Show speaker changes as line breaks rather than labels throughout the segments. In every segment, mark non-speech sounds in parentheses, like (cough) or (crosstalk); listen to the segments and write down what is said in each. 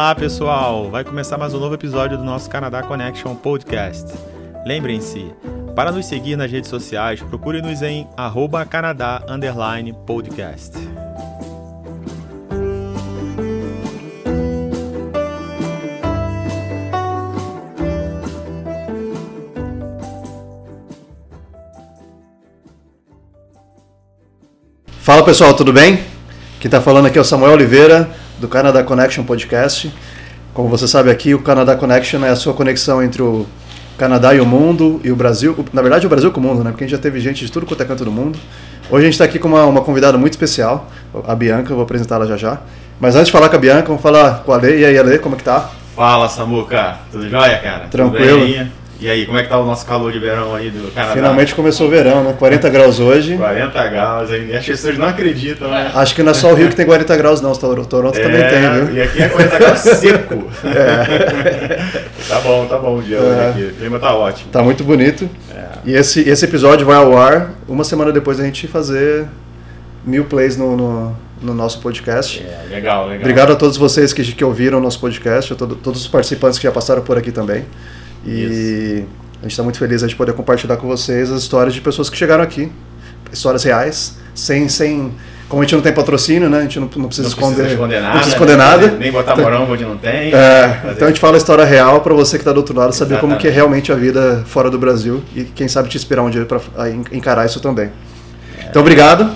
Olá, pessoal! Vai começar mais um novo episódio do nosso Canadá Connection Podcast. Lembrem-se, para nos seguir nas redes sociais, procure-nos em arroba Podcast.
Fala pessoal, tudo bem? Quem está falando aqui é o Samuel Oliveira, do Canada Connection Podcast. Como você sabe aqui, o Canada Connection é a sua conexão entre o Canadá e o mundo, e o Brasil, na verdade o Brasil com o mundo, né? Porque a gente já teve gente de tudo quanto é canto do mundo. Hoje a gente está aqui com uma, uma, convidada muito especial, a Bianca, eu vou apresentá-la já já. Mas antes de falar com a Bianca, vamos falar com a Ale. E aí, Ale, como é que tá?
Fala, Samuca. Tudo jóia, cara?
Tranquilo.
E aí, como é que tá o nosso calor de verão aí do Canadá?
Finalmente começou o verão, né? 40 graus hoje.
40 graus, aí. as pessoas não acreditam, né?
Acho que não é só o Rio que tem 40 graus, não. O Toronto é, também tem, viu?
E aqui é 40 graus seco. É. (laughs) tá bom, tá bom o dia é. aqui. O clima tá ótimo.
Tá muito bonito. É. E esse, esse episódio vai ao ar uma semana depois da gente fazer mil plays no, no, no nosso podcast.
É, legal, legal.
Obrigado a todos vocês que, que ouviram o nosso podcast, a todo, todos os participantes que já passaram por aqui também. E Isso. a gente está muito feliz de poder compartilhar com vocês as histórias de pessoas que chegaram aqui, histórias reais, sem, sem como a gente não tem patrocínio, né? A gente não, não precisa
não
esconder,
precisa esconder nada.
Não precisa esconder nada.
Nem botar morango onde não tem.
É, então a gente fala a história real para você que está do outro lado saber Exatamente. como que é realmente a vida fora do Brasil e quem sabe te inspirar um dia para encarar isso também. É. Então obrigado.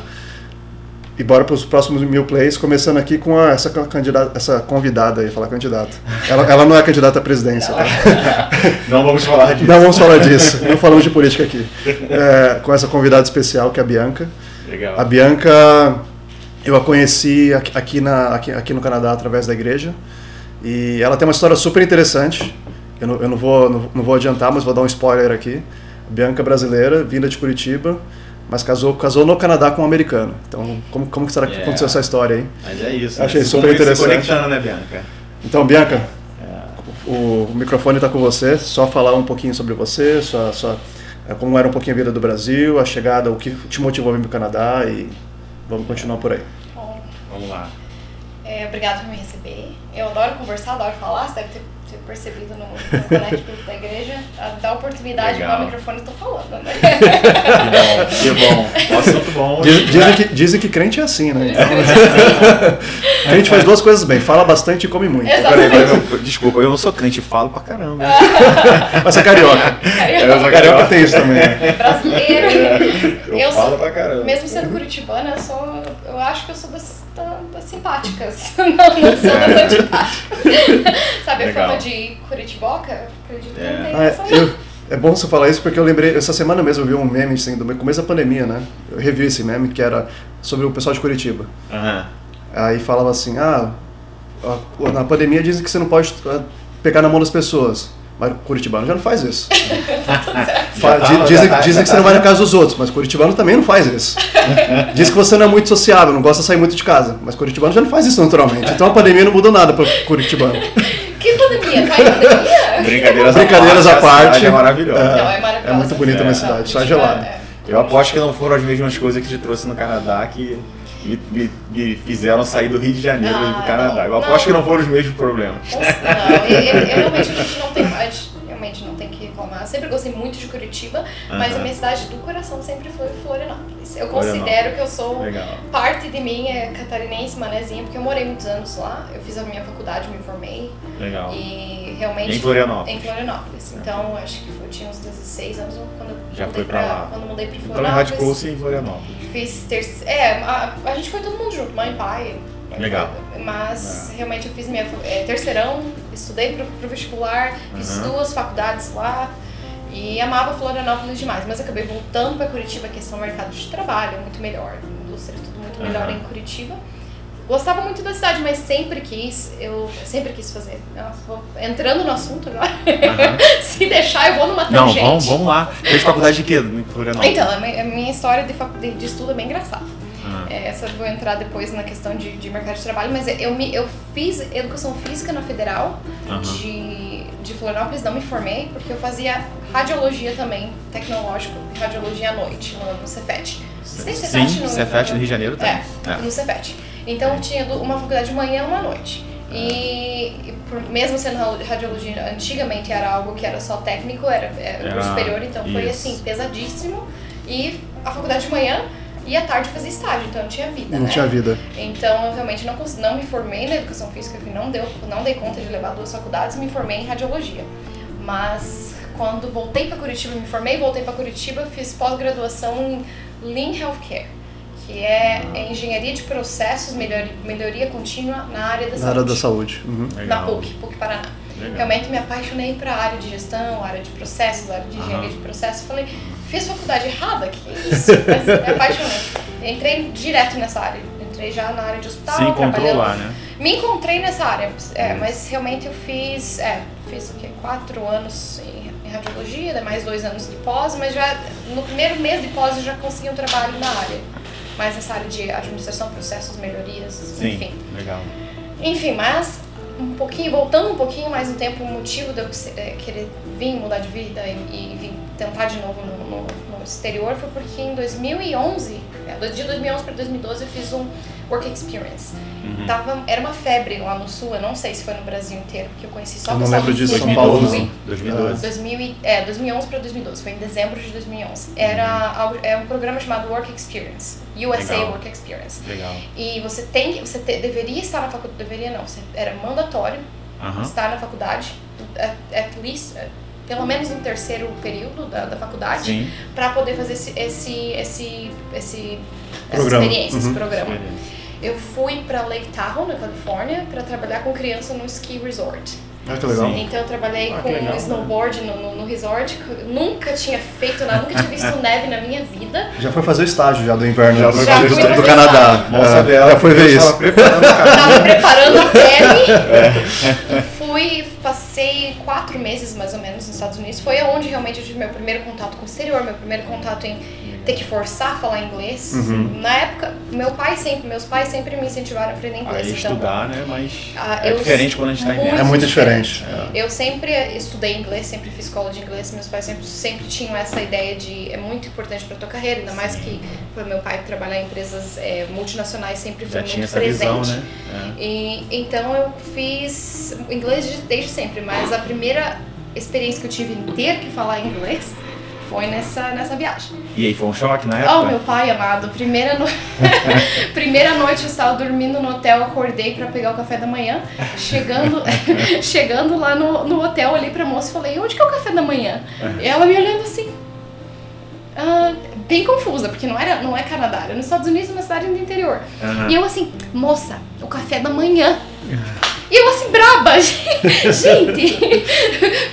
E bora para os próximos mil plays, começando aqui com a, essa, candidata, essa convidada aí, falar candidata. Ela, ela não é candidata à presidência, tá? (laughs)
Não vamos falar disso.
Não vamos falar disso, não falamos de política aqui. É, com essa convidada especial, que é a Bianca.
Legal.
A Bianca, eu a conheci aqui, na, aqui, aqui no Canadá através da igreja. E ela tem uma história super interessante. Eu não, eu não, vou, não, não vou adiantar, mas vou dar um spoiler aqui. A Bianca é brasileira, vinda de Curitiba mas casou, casou no Canadá com um americano. Então, como, como será que yeah. aconteceu essa história aí?
Mas é isso.
Achei né? super interessante. Se
conectando, né, Bianca?
Então, Bianca, yeah. o, o, microfone está com você. Só falar um pouquinho sobre você, sua, sua, é, como era um pouquinho a vida do Brasil, a chegada, o que te motivou a vir para o Canadá e vamos continuar por aí.
Bom, vamos lá.
É, obrigado por me receber. Eu adoro conversar, adoro falar. Você deve ter percebido no, no Connect da igreja, dá oportunidade para o microfone, estou falando, né?
que bom, que bom. (laughs) Assunto bom.
Diz, dizem, que, dizem que crente é assim, né? É crente faz duas coisas bem, fala bastante e come muito.
Peraí, desculpa, eu não sou crente, falo pra caramba. (laughs)
Mas é carioca.
Carioca,
carioca tem isso também.
Brasileiro.
Eu, eu falo pra caramba.
Mesmo sendo curitibana, eu, sou, eu acho que eu sou das, das simpáticas. (laughs) Não, não sou das antipáticas. Sabe, Legal. a fama de Curitiboca? Acredito é. que não tem ah, essa. Eu,
é bom você falar isso porque eu lembrei, essa semana mesmo eu vi um meme assim, do começo da pandemia, né? Eu revi esse meme que era sobre o pessoal de Curitiba.
Uhum.
Aí falava assim: ah, na pandemia dizem que você não pode ah, pegar na mão das pessoas. Mas Curitibano já não faz isso. (laughs) Tá dizem, dizem que você não vai na casa dos outros, mas Curitibano também não faz isso. (laughs) Diz que você não é muito sociável, não gosta de sair muito de casa, mas Curitibano já não faz isso naturalmente. Então a pandemia não mudou nada para Curitibano.
Que pandemia? Caiu pandemia?
Brincadeiras, (laughs) Brincadeiras à parte.
É maravilhosa. É,
não, é, maravilhosa.
é muito bonita a minha cidade, só é gelada.
Eu aposto que não foram as mesmas coisas que te trouxe no Canadá que me, me, me, fizeram sair do Rio de Janeiro ah, e do Canadá. Eu aposto que não foram os mesmos problemas.
Não, eu, eu, eu realmente a gente não tem mais realmente não tem que reclamar. Eu sempre gostei muito de Curitiba, uhum. mas a minha cidade do coração sempre foi Florianópolis. Eu considero que eu sou
Legal.
parte de mim é catarinense, manezinha, porque eu morei muitos anos lá. Eu fiz a minha faculdade, me formei.
Legal.
E realmente
em Florianópolis.
Em Florianópolis. Então, acho que eu tinha uns 16 anos quando eu
Já foi pra, lá.
Quando mudei
pra
Florianópolis.
Então, radicou-se em Florianópolis.
Fiz terceiro. É, a, a gente foi todo mundo junto, mãe, pai,
Legal.
Mas é. realmente eu fiz minha é, terceirão, estudei pro, pro vestibular, fiz uhum. duas faculdades lá e amava Florianópolis demais. Mas acabei voltando para Curitiba, questão do mercado de trabalho, muito melhor, indústria tudo muito melhor uhum. em Curitiba. Gostava muito da cidade, mas sempre quis, eu sempre quis fazer. Entrando no assunto agora. Uhum. (laughs) Se deixar, eu vou numa tangente.
Não, vamos, vamos lá. Fez faculdade de quê em Florianópolis?
Então, a minha história de, de, estudo é bem engraçada. É, essa eu vou entrar depois na questão de, de mercado de trabalho, mas eu, me, eu fiz educação física na Federal uhum. de, de Florianópolis, não me formei, porque eu fazia radiologia também, tecnológico, radiologia à noite, no, no Cefet.
Você tem Cefet Sim, no, Cefet no Rio de Janeiro tem.
É, é. no Cefet. Então eu tinha uma faculdade de manhã e uma noite. E, por- mesmo sendo ra- radiologia, antigamente era algo que era só técnico, era, era curso
Ah,
superior, então foi
isso.
assim, pesadíssimo. E a faculdade de manhã e à tarde fazia estágio, então não tinha vida,
Não
né?
tinha vida.
Então eu realmente não, não me formei na educação física, não, deu, não dei conta de levar duas faculdades, me formei em radiologia. Mas quando voltei para Curitiba, me formei, voltei para Curitiba, fiz pós-graduação em Lean Healthcare, que é é engenharia de processos, melhoria, melhoria contínua na área da
Na área
saúde.
da saúde. Uhum.
Na. PUC, PUC Paraná.
Legal.
Realmente me apaixonei para a área de gestão, área de processos, área de engenharia
Aham.
de processos. Falei, fiz faculdade errada? Que isso? (laughs) Mas me apaixonei. Entrei direto nessa área. Entrei já na área de hospital,
Se encontrou
trabalhando.
lá, né?
Me encontrei nessa área, é, mas realmente eu fiz, é, fiz o quê? Quatro anos em, em radiologia, daí mais dois anos de pós, mas já no primeiro mês de pós eu já consegui um trabalho na área. Mais nessa área de administração, processos, melhorias,
Sim.
enfim.
Legal.
Enfim, mas um pouquinho, voltando um pouquinho mais no tempo, o motivo de eu é, querer vir mudar de vida e, e vir tentar de novo no, no- no exterior foi porque em 2011, é, de 2011 para 2012, eu fiz um Work Experience.
Uhum.
Tava, era uma febre lá no sul, eu não sei se foi no Brasil inteiro, porque eu conheci só
Eu não lembro disso. São Paulo,
2012.
não.
2012.
2000 e- é, 2011 para 2012, foi em dezembro de 2011. Era algo- é um programa chamado Work Experience, USA
Legal.
Work Experience.
Legal.
E você tem você te- deveria estar na faculdade, deveria não, era mandatório
Aham.
estar na faculdade, at, at least, eh, pelo menos no terceiro período da, da faculdade, para poder fazer esse, esse, esse, esse essa
Programa.
experiência, esse
Uhum.
programa.
Beleza.
Eu fui para Lake Tahoe, na Califórnia, para trabalhar com criança no ski resort.
Ah, que legal.
Então eu trabalhei
Ah,
com
legal, né?
snowboard no, no, no resort. Nunca tinha feito nada, nunca tinha visto (laughs) neve na minha vida.
Já foi fazer o estágio já do inverno
Já
do,
foi
fazer
do-. Canadá. É,
dela.
já foi ver
Tava
isso.
Tava preparando a pele. (laughs)
É.
Fui, passei quatro meses mais ou menos nos Estados Unidos. Foi onde realmente eu tive meu primeiro contato com o exterior, meu primeiro contato em ter que forçar a falar inglês.
Uhum.
Na época, meu pai sempre, meus pais sempre me incentivaram a aprender
Aí
inglês. então,
estudar, né? Mas
Ah,
é
eu-
diferente quando a gente tá em.
É muito diferente.
Eu sempre estudei inglês, sempre fiz escola de inglês. Meus pais sempre, sempre tinham essa ideia de é muito importante para tua carreira, ainda mais que para meu pai trabalhar em empresas é, multinacionais sempre foi
Já
muito
tinha essa
presente.
visão, né?
E, então eu fiz inglês de- desde sempre, mas a primeira experiência que eu tive em ter que falar inglês foi nessa, nessa viagem.
E aí, foi um choque na época?
Oh, meu pai amado, primeira, no... (laughs) primeira noite eu estava dormindo no hotel, acordei para pegar o café da manhã. Chegando, (laughs) chegando lá no, no hotel, ali pra moça e falei: onde que é o café da manhã? E ela me olhando assim. ah, bem confusa, porque não, era, não é Canadá, era nos Estados Unidos, uma cidade do interior.
Aham.
E eu assim, moça, o café da manhã. E eu assim, braba, (laughs) gente,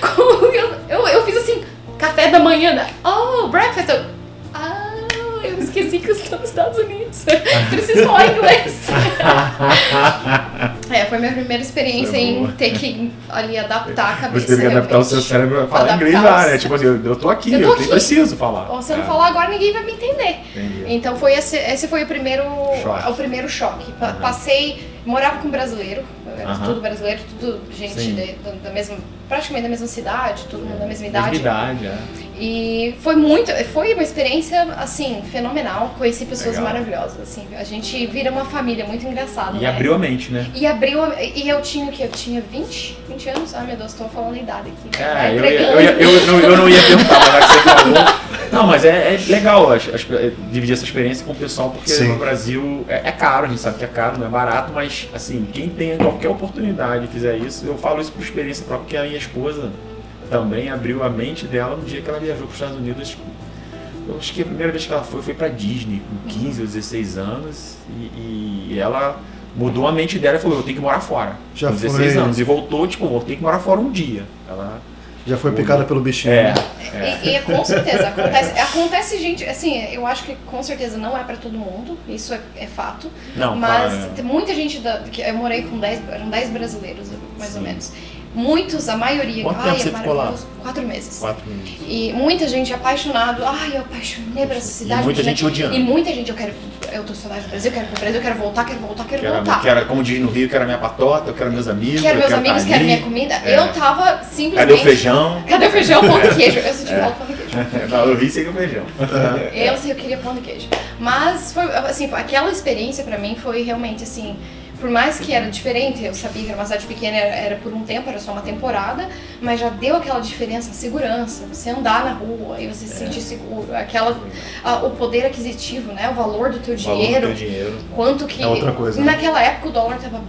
(laughs) como eu, eu, eu fiz assim, café da manhã, né? oh, breakfast, eu esqueci que eu estou nos Estados Unidos, (laughs) preciso falar inglês. (laughs) é, foi minha primeira experiência
é
em ter que ali adaptar a cabeça.
Você teve que adaptar o seu cérebro a falar
Adaptar
inglês lá, né? Tipo assim, eu, eu tô aqui,
Eu
eu,
tô
tenho-
aqui.
preciso falar.
Ou se eu não
É,
falar agora, ninguém vai me entender.
entendi.
Então foi esse, esse foi o primeiro,
Choque.
o primeiro choque.
Aham.
Passei, morava com brasileiro, era
Aham.
tudo brasileiro, tudo gente de- da, da mesma, praticamente da mesma cidade, todo mundo da mesma
Mesma
idade.
idade, é.
E foi muito, foi uma experiência assim fenomenal. Conheci pessoas
Legal.
maravilhosas, assim. A gente vira uma família muito engraçada.
E
né?
abriu a mente, né?
E abriu, a- e eu tinha o quê? Eu tinha 20, 20 anos? Ai meu Deus, tô falando a idade aqui. né?
É, eu, ia- eu, ia- eu, não- eu não ia perguntar, mas já que você falou. (laughs) Não, mas é, é legal as- as- dividir essa experiência com o pessoal, porque
Sim.
no Brasil é, é caro, a gente sabe que é caro, não é barato, mas assim, quem tem qualquer oportunidade fizer isso, eu falo isso por experiência própria, porque a minha esposa também abriu a mente dela no dia que ela viajou para os Estados Unidos. tipo, Eu acho que a primeira vez que ela foi foi para Disney, com 15 ou 16 anos, e, e ela mudou a mente dela e falou: Eu tenho que morar fora.
Já
com 16
foi-
anos. E voltou, tipo, vou ter que morar fora um dia. Ela
Já foi picada pelo bichinho.
é,
né?
é.
E, e com certeza, acontece, acontece, gente, assim, eu acho que com certeza não é pra todo mundo, isso é, é fato.
Não,
mas
claro, é.
tem muita gente da. Que eu morei com 10, eram 10 brasileiros, mais ou
Sim.
menos. Muitos, a maioria,
Quanto
ai,
tempo
é
você ficou lá?
Quatro meses.
Quatro minutos.
E muita gente apaixonado, ai, eu apaixonei por essa cidade.
muita
porque,
gente odiando.
E muita gente, eu quero, eu tô saudade do Brasil, eu quero ir pro Brasil, eu quero voltar, quero voltar, quero
Quero,
voltar.
quero, como diz no Rio, quero a minha patota, eu quero meus amigos.
Quero
eu
meus
quero
amigos,
tá
quero
ali.
minha comida.
É.
Eu tava simplesmente.
Cadê o feijão?
Cadê o feijão, pão de queijo? Eu senti falta do pão de queijo. (laughs)
Não, eu ri sem o feijão.
Eu sei, eu queria pão de queijo. Mas, foi, assim, aquela experiência pra mim foi realmente assim. Por mais que era diferente, eu sabia que era uma cidade pequena, era, era por um tempo, era só uma temporada, mas já deu aquela diferença, a segurança, você andar na rua e você se sentir seguro, aquela, a- o poder aquisitivo, né, o valor do teu
O valor do
dinheiro,
teu dinheiro.
quanto que
É outra coisa, né?
naquela época o dólar tava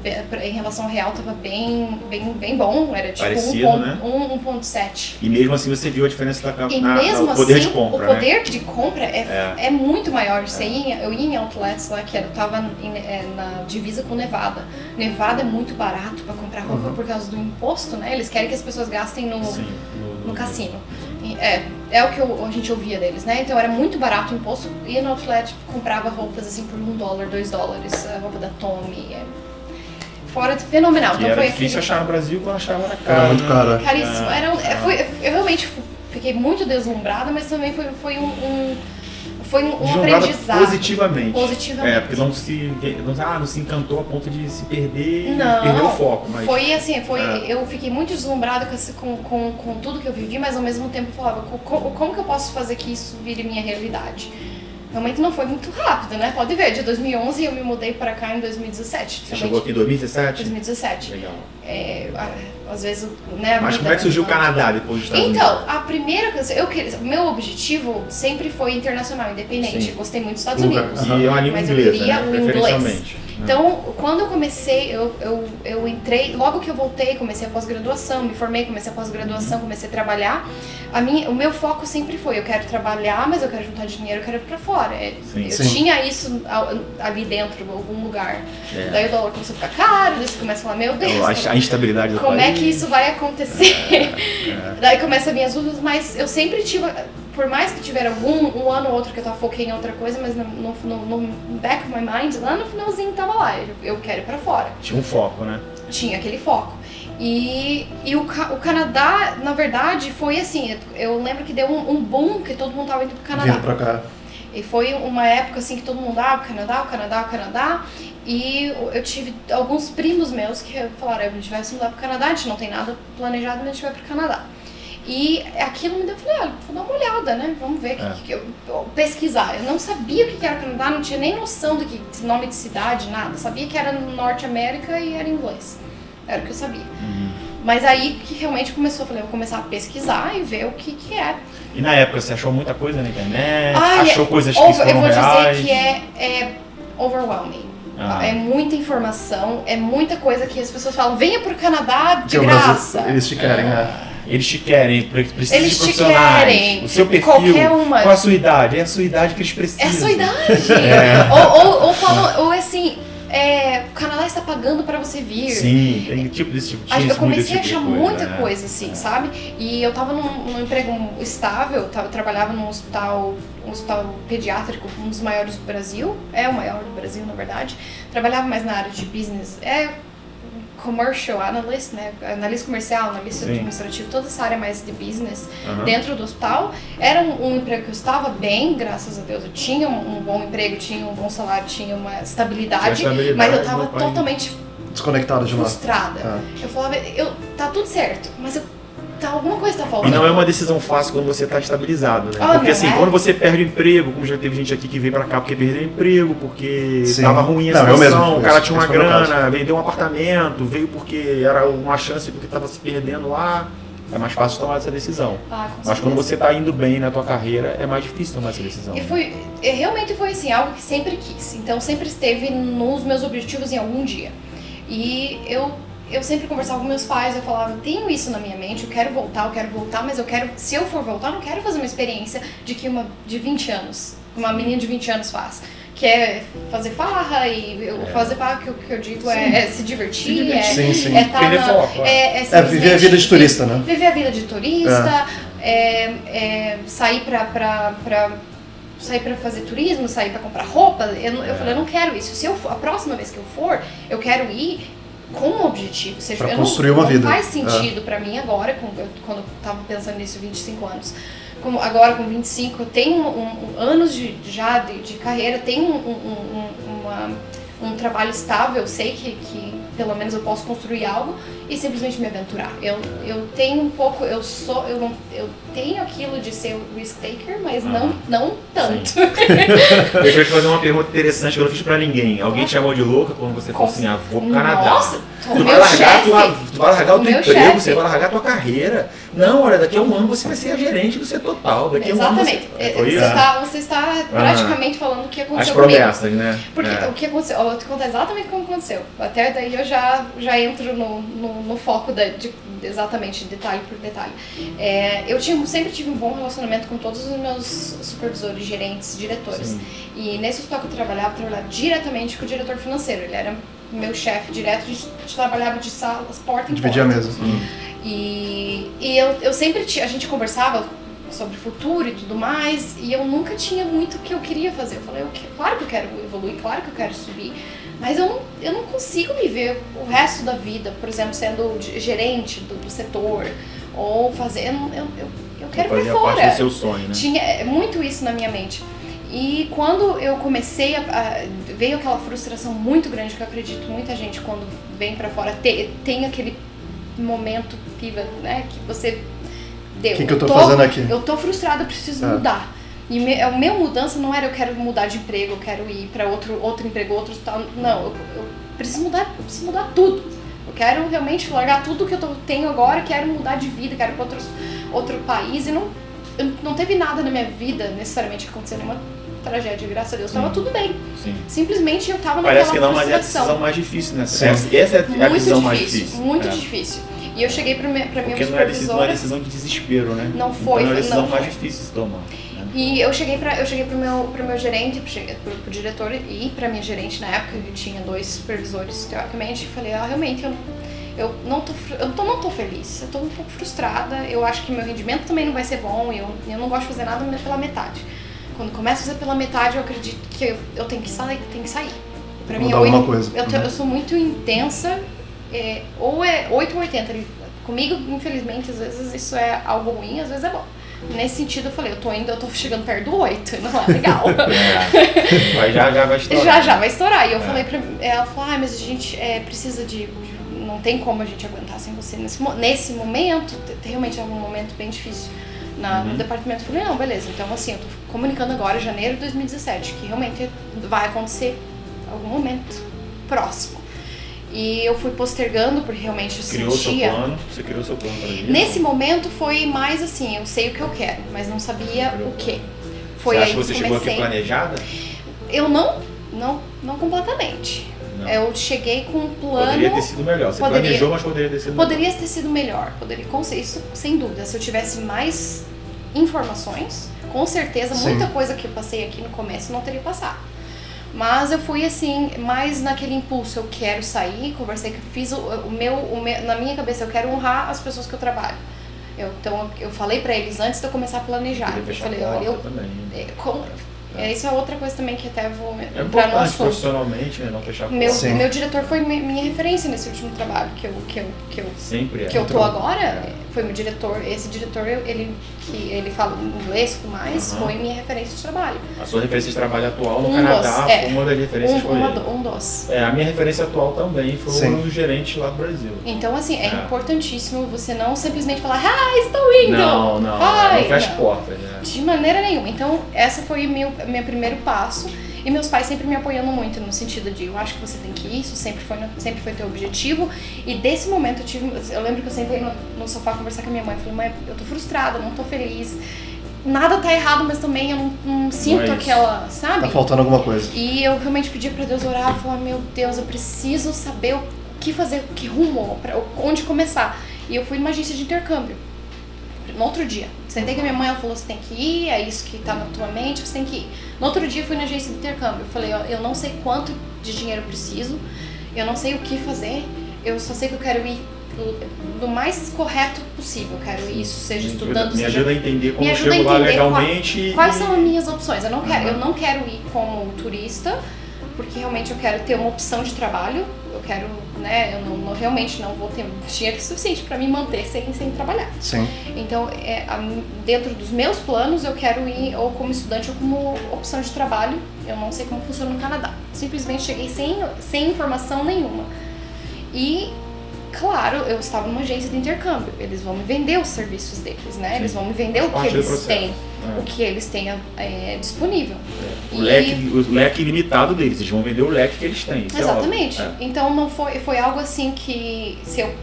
em relação ao real tava bem bem bem bom, era tipo
Parecido,
1.7.
né?
1.7.
E mesmo assim você viu a diferença da, na,
mesmo
no poder
assim,
de compra,
o
né?
poder de compra é,
É.
é. muito maior. Você ia, eu ia em outlets lá que era, tava em- é, na divisa com Nevada. Nevada é muito barato para comprar roupa por causa do imposto, né? Eles querem que as pessoas gastem no,
Uhum. Sim,
no cassino. E É, é o que eu- a gente ouvia deles, né? Então era muito barato o imposto. Ia no outlet, comprava roupas assim por um dólar, dois dólares, a roupa da Tommy. É. Fora de fenomenal.
Que
então
era
foi
difícil achar no Brasil quando achava era caro.
Era muito
né?
caro. é.
Caríssimo. Era, um-
é.
foi, eu realmente fiquei muito deslumbrada, mas também foi, foi um, um- foi um, aprendizado.
positivamente.
Positivamente.
É, porque não se, não, ah, não se encantou a ponto de se perder e
Não,
perder o foco. Mas
Foi assim, foi,
É.
eu fiquei muito deslumbrada com, com, com, tudo que eu vivi, mas ao mesmo tempo eu falava, "Co- co- como, que eu posso fazer que isso vire minha realidade? Realmente não foi muito rápido, né? Pode ver, de 2011 eu me mudei para cá em 2017.
você chegou aqui em 2017?
2017.
Legal.
É, às vezes, né?
Mas como é que surgiu o Canadá depois dos Estados
Então,
Unidos?
a primeira coisa, eu queria, meu objetivo sempre foi internacional, independente.
Sim.
Eu gostei muito dos Estados Unidos.
E é uma língua
Mas eu
inglesa,
queria
né?
o inglês. Então, quando eu comecei, eu, eu, eu entrei, logo que eu voltei, comecei a pós-graduação, me formei, comecei a pós-graduação, comecei a trabalhar. A minha, o meu foco sempre foi, eu quero trabalhar, mas eu quero juntar dinheiro, eu quero ir pra fora. É,
Sim.
eu
Sim.
tinha isso ali dentro, em algum lugar.
É.
Daí o dólar começou a ficar caro, daí você começa a falar, meu Deus,
Então, a, a instabilidade do
como é
país.
que isso vai acontecer? (laughs) Daí começa as minhas dúvidas, mas eu sempre tive, por mais que tiver algum um ano ou outro que eu tava foquei em outra coisa, mas no, no, no- back of my mind, lá no finalzinho tava lá, eu, eu quero ir pra fora.
Tinha um foco, né?
Tinha aquele foco. E, e o, o Canadá, na verdade, foi assim, eu lembro que deu um, um boom que todo mundo tava indo pro Canadá.
Vindo pra cá.
E foi uma época assim que todo mundo, ah, o Canadá, o Canadá, o Canadá. E eu tive alguns primos meus que falaram, a gente vai se mudar pro Canadá, a gente não tem nada planejado, mas a gente vai pro Canadá. E aquilo me deu, eu falei, ah, vou dar uma olhada, né? Vamos ver, o que,
É.
que, que eu, pesquisar. Eu não sabia o que era Canadá, não tinha nem noção do que nome de cidade, nada. Sabia que era no Norte América e era inglês. Era o que eu sabia.
Uhum.
Mas aí que realmente começou, eu falei, vou começar a pesquisar e ver o que que é.
E na época você achou muita coisa na internet?
Ai,
achou coisas que
Over- eu vou
reais?
dizer que é, é overwhelming.
Ah.
É muita informação, é muita coisa que as pessoas falam, venha pro Canadá de
Que é
graça.
Eles querem, né?
Eles te querem, pre- precisam
Eles
de
te
profissionais.
querem.
O seu perfil,
Qualquer uma.
qual a sua idade? É a sua idade que eles precisam.
É a sua idade. (laughs)
É.
Ou, ou, ou falam, ou assim, é, o Canadá está pagando para você vir.
Sim, tem tipo desse tipo tinha
Eu comecei a
tipo
achar
de
muita
né?
coisa, assim, sabe? E eu tava num, num emprego estável, tava, trabalhava num hospital, um hospital pediátrico, um dos maiores do Brasil, é o maior do Brasil, na verdade. Trabalhava mais na área de business, é commercial analyst, né? Analista comercial, analista
Sim.
administrativo, toda essa área mais de business dentro do hospital. Era um, um emprego que eu estava bem, graças a Deus. Eu tinha um, um bom emprego, tinha um bom salário, tinha uma estabilidade, mas eu
no
tava
país.
totalmente
Desconectado de lá.
frustrada.
Ah.
Eu falava, eu, tá tudo certo, mas eu, tá, alguma coisa tá
E
faltando.
não é uma decisão fácil quando você está estabilizado, né?
Ah,
porque assim,
é?
quando você perde o emprego, como já teve gente aqui que veio pra cá porque perdeu o emprego, porque
Sim.
tava ruim a
Não,
situação,
mesmo,
o cara tinha uma grana, vendeu um apartamento, veio porque era uma chance porque tava se perdendo lá. É mais fácil tomar essa decisão.
Ah,
Mas quando você tá indo bem na tua carreira, é mais difícil tomar essa decisão.
E foi, e realmente foi assim, algo que sempre quis. Então sempre esteve nos meus objetivos em algum dia. E eu, eu sempre conversava com meus pais, eu falava, tenho isso na minha mente, eu quero voltar, eu quero voltar, mas eu quero, se eu for voltar, eu não quero fazer uma experiência de que uma de 20 anos, uma menina de 20 anos faz. Que é fazer farra e eu, fazer farra que, que eu digo é, é se divertir,
Se divertir.
é,
Sim, sim.
é tá na-
foco, é.
é,
É viver a vida de turista, né?
Viver a vida de turista, é, é, sair pra, pra, pra sair pra fazer turismo, sair pra comprar roupa. Eu, eu falei, eu não quero isso. Se eu for- a próxima vez que eu for, eu quero ir com um objetivo. Ou seja,
Pra
eu
construir
não,
uma
não
vida.
faz sentido pra mim agora, quando eu tava pensando nisso 25 anos. Como agora com 25, eu tenho um, um- anos de, já de, de carreira, tenho um, um- um- uma, um trabalho estável, sei que, que pelo menos eu posso construir algo e simplesmente me aventurar. Eu, eu tenho um pouco, eu sou, eu, não, eu tenho aquilo de ser risk taker, mas não, não tanto. (laughs)
Deixa eu te fazer uma pergunta interessante que eu não fiz pra ninguém. Alguém te chamou de louca quando você falou assim, ah, vou pro Canadá.
Nossa, o
Tu vai,
meu
largar tua, tu vai largar o teu
meu
emprego,
chefe.
você vai largar tua carreira. Não, olha, daqui a um ano você vai ser a gerente do setor tal. Daqui a um ano
Exatamente.
você...
É,
Foi
Você está, você está praticamente falando o que
As
aconteceu comigo.
promessas, né?
Porque
É.
o que aconteceu, eu vou te contar exatamente como aconteceu. Até daí eu já, já entro no, no, no foco da, de, exatamente detalhe por detalhe. É, eu tinha, sempre tive um bom relacionamento com todos os meus supervisores, gerentes, diretores.
Sim.
E nesse hospital que eu trabalhava, eu trabalhava diretamente com o diretor financeiro. Ele era meu chefe direto, a gente trabalhava de salas, porta em
Dividir a
porta.
mesa.
E, e eu, eu sempre tinha, a gente conversava sobre o futuro e tudo mais, e eu nunca tinha muito o que eu queria fazer. Eu falei, eu, que- claro que eu quero evoluir, claro que eu quero subir, mas eu não, eu não consigo me ver o resto da vida, por exemplo, sendo gerente do, do setor, ou fazer. Eu, eu, eu, quero ir fora.
parte do seu sonho, né?
Tinha é, muito isso na minha mente. E quando eu comecei a, a- veio aquela frustração muito grande que eu acredito muita gente quando vem pra fora te- tem aquele momento pivot, né, que você deu.
Que que eu tô
tô-
fazendo aqui?
Eu tô frustrada, eu preciso
É.
mudar. E me, a minha mudança não era eu quero mudar de emprego, eu quero ir pra outro outro emprego, outro hospital. Não, eu, eu preciso mudar, eu preciso mudar tudo. Eu quero realmente largar tudo que eu tenho agora, quero mudar de vida, quero ir pra outros, outro país e não não teve nada na minha vida necessariamente que aconteceu nenhuma tragédia, graças a Deus. Tava
Sim.
tudo bem.
Sim.
Simplesmente eu tava
Parece
naquela
que não, mas é a decisão mais difícil, né?
Sim.
Essa, essa é a
muito
decisão mais
difícil,
difícil.
muito
É.
difícil. E eu cheguei pra minha, pra minha
Porque não é, decisão, não é
supervisora
decisão de desespero, né?
Não foi,
Então é a decisão
não
mais
foi.
difícil de tomar. né?
e eu cheguei para eu cheguei pro meu pro meu gerente, pro, cheguei pro, diretor e pra minha gerente na época, que tinha dois supervisores teoricamente, e falei: "Ah, realmente eu eu não tô, eu tô, não tô feliz, eu tô um pouco frustrada, eu acho que meu rendimento também não vai ser bom, e eu, eu não gosto de fazer nada pela metade. Quando começa a fazer pela metade, eu acredito que eu, eu tenho que sair, tenho que sair. Pra mim, é oito-
alguma coisa.
Eu,
Uhum.
eu sou muito intensa, é, ou é 8 ou 80. Ele- Comigo, infelizmente, às vezes isso é algo ruim, às vezes é bom. Nesse sentido, eu falei, eu tô indo, eu tô chegando perto do 8, não é legal. (laughs)
É. Vai, já, já vai (laughs) estourar.
já já vai estourar. E eu
É.
falei pra ela, falou, ah, mas a gente é, precisa de, de- Não tem como a gente aguentar sem você nesse, nesse momento. te- Realmente é um momento bem difícil na,
Uhum.
no departamento. Eu falei, não, beleza. Então, assim, eu tô comunicando agora, janeiro de 2017, que realmente vai acontecer algum momento próximo. E eu fui postergando, porque realmente eu
Criou o seu
sentia.
plano, você criou seu plano para isso.
Nesse momento foi mais assim, eu sei o que eu quero, mas não sabia o que. Foi
você
aí
que você
que
chegou aqui
comecei.
planejada?
Eu não, não, não completamente.
Não.
Eu cheguei com um plano.
Poderia ter sido melhor. Você
Poderia-
planejou, mas poderia ter sido
Poderia ter sido melhor, poderia, com isso, sem dúvida. Se eu tivesse mais informações, com certeza,
Sim.
muita coisa que eu passei aqui no começo não teria passado. Mas eu fui assim, mais naquele impulso, eu quero sair, conversei que fiz o, o meu, o meu, na minha cabeça, eu quero honrar as pessoas que eu trabalho. Eu, então eu melhor pra eles antes de eu começar a planejar. Eu falei, olha, eu, é, é, isso é outra coisa também que até vou
É
entrar no assunto.
profissionalmente, né? Não fechar a
Meu.
Sim.
meu diretor foi mi- minha referência nesse último trabalho que eu, que eu, que eu
Sempre é.
que eu tô agora
É.
foi meu diretor. Esse diretor, ele que ele fala inglês e tudo mais,
Aham.
foi minha referência de trabalho.
A sua referência de trabalho atual no
Um
Canadá
dos, é.
foi uma das referências
Um,
foi
uma
ele.
um dos.
É, a minha referência atual também foi
Sim.
um dos gerentes lá do Brasil.
Então, assim, é,
É.
importantíssimo você não simplesmente falar, ah, estou indo!
Não, não,
Ai,
não fecha
não.
portas, né?
De maneira nenhuma. Então, essa foi o meu, meu primeiro passo. E meus pais sempre me apoiando muito no sentido de eu acho que você tem que ir, isso sempre foi, sempre foi teu objetivo. E desse momento eu tive. Eu lembro que eu sentei no, no sofá conversar com a minha mãe. Falei, mãe, eu tô frustrada, não tô feliz. Nada tá errado, mas também eu não, não sinto
isso.
aquela, sabe?
Tá faltando alguma coisa.
E eu realmente pedi pra Deus orar, falar, meu Deus, eu preciso saber o que fazer, que rumo, pra, onde começar. E eu fui numa agência de intercâmbio. No outro dia. Sentei com a minha mãe, ela falou, você tem que ir, é isso que tá na tua mente, você tem que ir. No outro dia fui na agência de intercâmbio. Eu falei, ó, eu não sei quanto de dinheiro eu preciso, eu não sei o que fazer, eu só sei que eu quero ir do mais correto possível. Eu quero isso, seja
Me
estudando,
ajuda, me
seja
ajuda a entender como eu chego lá legalmente. e-
Quais são as minhas opções? Eu não quero,
Aham.
eu não quero ir como turista, porque realmente eu quero ter uma opção de trabalho. Eu quero, né, eu não, não- realmente não vou ter dinheiro suficiente para me manter sem, sem trabalhar.
Sim.
Então, é, a- dentro dos meus planos, eu quero ir ou como estudante ou como opção de trabalho. Eu não sei como funciona no Canadá. Simplesmente cheguei sem, sem informação nenhuma. E, claro, eu estava numa agência de intercâmbio. Eles vão me vender os serviços deles, né?
Sim.
Eles vão me vender o que eles têm,
É.
o que eles têm é, disponível.
O
E-
leque, o leque limitado deles, eles vão vender o leque que eles têm. é
Exatamente.
É.
Então não foi, foi algo assim que se eu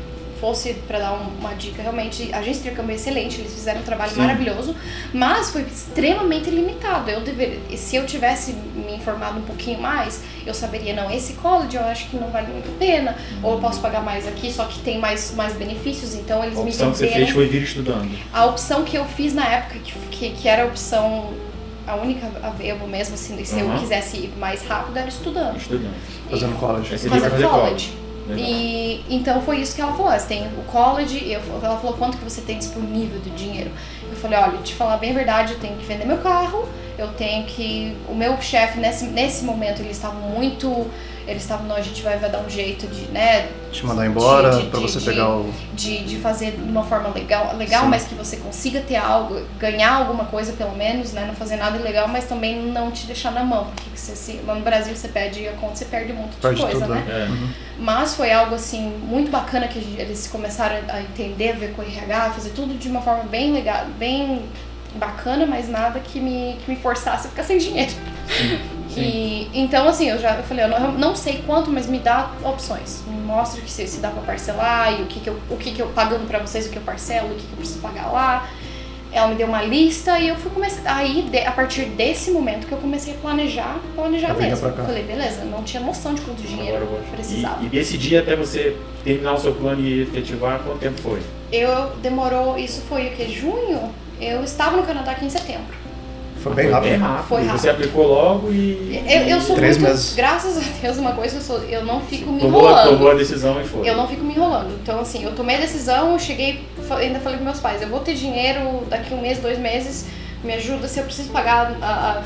fosse para dar um- uma dica, realmente a agência de intercâmbio é excelente, eles fizeram um trabalho
Sim.
maravilhoso, mas foi extremamente limitado. Eu deveria, se eu tivesse me informado um pouquinho mais, eu saberia não, esse college eu acho que não vale muito a pena, ou eu posso pagar mais aqui, só que tem mais mais benefícios, então eles
A
me
opção que você fez foi vir estudando.
A opção que eu fiz na época, que, que, que era a opção a única available mesmo, assim, se eu
Uhum.
quisesse ir mais rápido, era estudando.
Estudando.
Fazendo college.
Fazer
pra fazer
college.
college. Legal.
E então foi isso que ela falou. Você tem o college, eu, ela falou quanto que você tem disponível de dinheiro. Eu falei, olha, te falar bem a verdade, eu tenho que vender meu carro, eu tenho que. O meu chefe, nesse, nesse momento, ele estava muito. Eles estavam, não, a gente vai, vai dar um jeito de, né,
Te mandar embora
de-
você
de-
pegar o.
de, de fazer de uma forma legal, legal
Sim.
mas que você consiga ter algo, ganhar alguma coisa pelo menos, né? Não fazer nada ilegal, mas também não te deixar na mão. Porque você, se, lá no Brasil você pede a conta, você perde um monte de
Perde
coisa,
tudo,
né?
É.
Mas foi algo assim muito bacana que a gente- eles começaram a entender, ver com o RH, fazer tudo de uma forma bem legal, bem bacana, mas nada que me, que me forçasse a ficar sem dinheiro. (laughs) E então assim, eu já eu falei, eu não, eu não sei quanto, mas me dá opções. Me mostra que se, se dá pra parcelar e o que, que eu o que, que eu pagando pra vocês, o que eu parcelo, o que, que eu preciso pagar lá. Ela me deu uma lista e eu fui começar. Aí, de- a partir desse momento que eu comecei a planejar, planejar
A vinda
mesmo.
pra cá.
Falei, beleza, não tinha noção de quanto dinheiro
eu
eu precisava.
E, e desse dia até você terminar o seu plano e efetivar, quanto tempo foi?
Eu demorou, isso foi o que? Junho? Eu estava no Canadá aqui em setembro.
Foi bem
Foi
rápido.
Bem rápido.
Foi
E
rápido.
Você aplicou logo e.
Eu, eu sou
Três
muito,
meses.
graças a Deus, uma coisa eu sou, eu não fico me
tomou,
enrolando.
tomou a decisão e foi.
Eu não fico me enrolando. Então, assim, eu tomei a decisão, eu cheguei, ainda falei com meus pais, eu vou ter dinheiro daqui um mês, dois meses, me ajuda se eu preciso pagar a. a-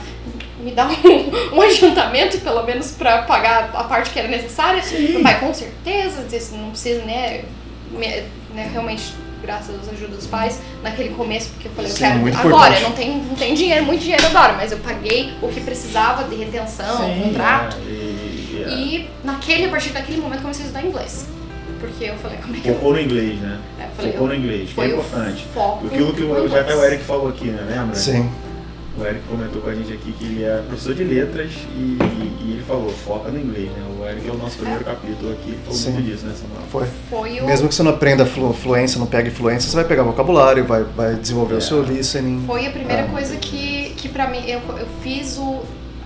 me dá (laughs) um, um adiantamento, pelo menos, pra pagar a parte que era necessária.
Sim.
Meu pai, com certeza, disse, não precisa, né, me- né, realmente, graças às ajudas dos pais, naquele começo, porque eu falei,
Sim,
eu quero
muito
agora, não tem, não tem dinheiro, muito dinheiro agora, mas eu paguei o que precisava de retenção,
Sim,
contrato.
é, e, e,
E naquele, a partir daquele momento, eu comecei a estudar inglês. Porque eu falei, como é que eu.
Focou no inglês, né?
É, eu falei,
Focou
eu-
no inglês, que é
Foi o
importante.
foco.
Aquilo que o, já até o
inglês.
Eric falou aqui, né? Lembra?
Sim.
O Eric comentou com a gente aqui que ele é professor de letras e, e ele falou, foca no inglês, né? O Eric é o nosso primeiro capítulo aqui, ele falou
Sim.
muito disso, né, Samuel?
Foi.
Foi o.
Mesmo que você não aprenda flu- fluência, não pegue fluência, você vai pegar vocabulário, vai, vai desenvolver
É.
o seu listening.
Foi a primeira
Ah,
coisa que, que pra mim, eu, eu fiz o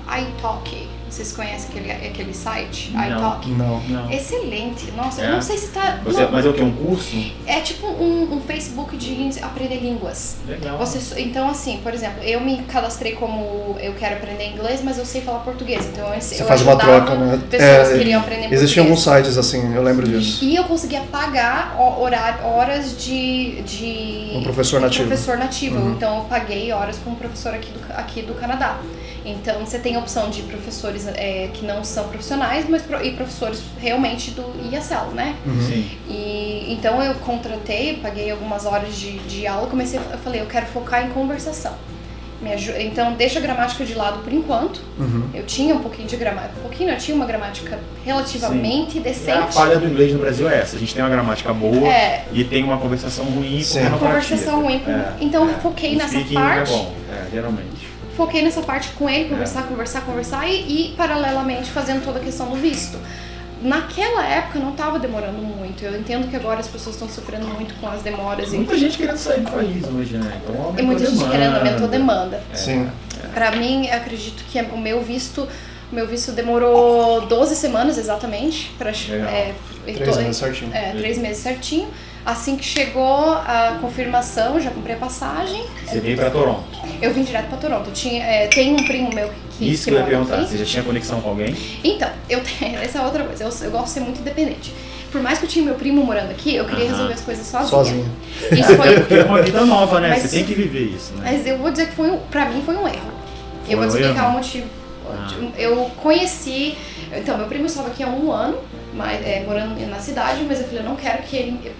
iTalk. Vocês conhecem aquele, aquele site?
Não.
iTalk?
Não.
Não.
Excelente. Nossa,
É?
eu não sei se tá.
Você,
não,
mas é o que? Um curso?
é tipo um, um Facebook de aprender línguas.
Legal.
Você, então, assim, por exemplo, eu me cadastrei como eu quero aprender inglês, mas eu sei falar português. Então, eu,
Você
eu
faz uma troca, né?
pessoas
É,
que queriam aprender
Existiam alguns sites assim, eu lembro disso.
E eu conseguia pagar ho- horário, horas de, de
Um professor nativo.
professor nativo.
Uhum.
Então eu paguei horas com um professor aqui do, aqui do Canadá. Então você tem a opção de professores é, que não são profissionais, mas pro- e professores realmente do ESL, né?
Uhum.
Sim.
E então eu contratei, paguei algumas horas de, de aula, comecei, a- eu falei, eu quero focar em conversação. Então deixa a gramática de lado por enquanto.
Uhum.
Eu tinha um pouquinho de gramática, um pouquinho, eu tinha uma gramática relativamente
E
decente.
a falha do inglês no Brasil é essa. A gente tem uma gramática boa
É.
e tem uma conversação ruim
Sim.
porque não
Conversação ruim. Então eu foquei
O
nessa
speaking
parte.
É bom, é, geralmente.
Foquei nessa parte com ele,
É.
conversar, conversar, conversar e, e paralelamente fazendo toda a questão do visto. Naquela época não estava demorando muito. Eu entendo que agora as pessoas estão sofrendo muito com as demoras
Tem
e,
muita gente querendo sair do país hoje, né? Então
e muita gente
demanda.
querendo aumentou a demanda.
É.
Sim.
Pra mim, eu acredito que o meu visto, o meu visto demorou 12 semanas exatamente para
Legal.
é,
Três
to-
meses certinho.
É, três meses certinho. Assim que chegou a confirmação, já comprei a passagem.
Você veio pra Toronto.
Eu vim direto pra Toronto. Tinha, é, tem um primo meu que,
Isso
que
que eu ia perguntar.
aqui.
Você já tinha conexão com alguém?
Então, eu tenho, (laughs) essa é outra coisa. Eu, eu gosto de ser muito independente. Por mais que eu tinha meu primo morando aqui, eu queria resolver as coisas sozinha.
Sozinho.
Isso foi.
Porque é uma vida nova, né?
Mas-
Você tem que viver isso, né?
mas eu vou dizer que foi um, pra mim foi um erro.
Foi
eu vou
um
te explicar o motivo.
Ah.
Eu conheci. Então, meu primo estava aqui há um ano, mas, é, morando na cidade, mas eu falei, eu não quero que ele. eu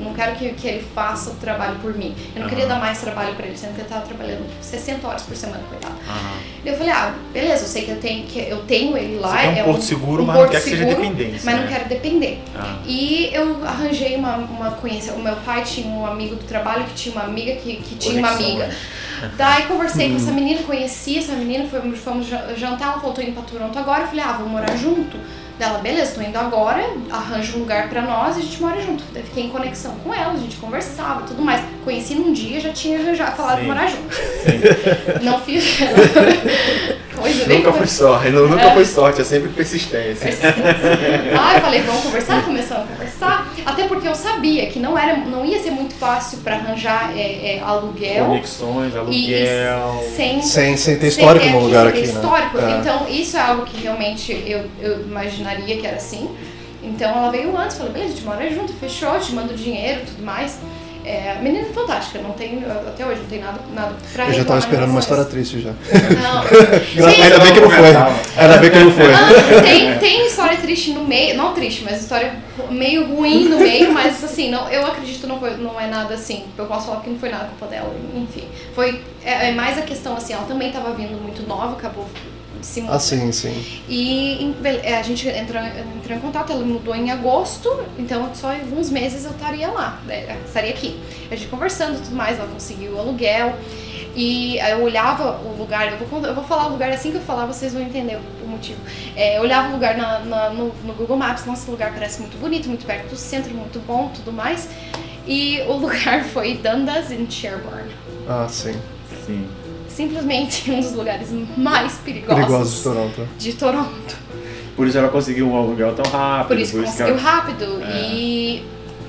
Não quero que, que ele faça o trabalho por mim. Eu não queria
Aham.
dar mais trabalho para ele, sendo que ele estava trabalhando 60 horas por semana, coitado.
Aham.
Eu falei, ah, beleza, eu sei que eu tenho, que eu tenho ele lá.
Você quer um
é
porto seguro,
um
mas não
porto
quer que seja dependência,
Mas não
né?
quero depender.
Ah.
E eu arranjei uma, uma conhecida. O meu pai tinha um amigo do trabalho que tinha uma amiga que, que tinha uma amiga.
né?
Daí conversei com essa menina, conheci essa menina, fomos, fomos ja- jantar, ela indo pra Toronto agora. Eu falei, ah, vamos morar junto. Dela, beleza, tô indo agora, arranjo um lugar pra nós e a gente mora junto. Daí fiquei em conexão com ela, a gente conversava e tudo mais. Conheci num dia, já tinha arranjado, falado de
Sim.
morar junto.
Sim.
Não fiz. (laughs) Coisa
Nunca foi sorte, nu- nunca
É.
foi sorte, é sempre persistência.
Ah, eu falei, vamos conversar, começamos a conversar. Até porque eu sabia que não, era, não ia ser muito fácil pra arranjar é, é, aluguel.
Conexões,
E,
aluguel.
e sem,
Sem, sem ter
sem
histórico
ter
no lugar aqui, né?
histórico.
É.
Então, isso é algo que realmente eu, eu imaginaria que era assim. Então, ela veio antes, falei, beleza, a gente mora junto, fechou, te mando dinheiro e tudo mais. É, a menina é fantástica, não tem, até hoje não tem nada, nada pra
Eu já tava esperando uma história triste já.
Não. (laughs) Sim,
Ainda bem que não foi. Ainda bem que não foi.
Ah, tem, tem história triste no meio, não triste, mas história meio ruim no meio, mas assim, não, eu acredito que não, foi, não é nada assim. Eu posso falar que não foi nada culpa dela, enfim. Foi é, é mais a questão assim, ela também estava vindo muito nova, acabou se mudando.
Ah, sim, sim.
E em- é, a gente entrou, entrou em contato, ela mudou em agosto, então só em alguns meses eu estaria lá, né, estaria aqui. A gente conversando e tudo mais, ela conseguiu o aluguel. E aí eu olhava o lugar, eu vou, eu vou falar o lugar assim que eu falar, vocês vão entender o, o motivo. É, eu olhava o lugar na- na- no, no Google Maps, nossa, o lugar parece muito bonito, muito perto do centro, muito bom, tudo mais. E o (laughs) lugar foi Dundas in Sherborne.
Ah, sim.
Sim.
Simplesmente um dos lugares mais perigosos,
Perigoso de Toronto.
de Toronto.
Por isso ela conseguiu um aluguel tão rápido.
Por isso
que
conseguiu
ela-
rápido
É.
e.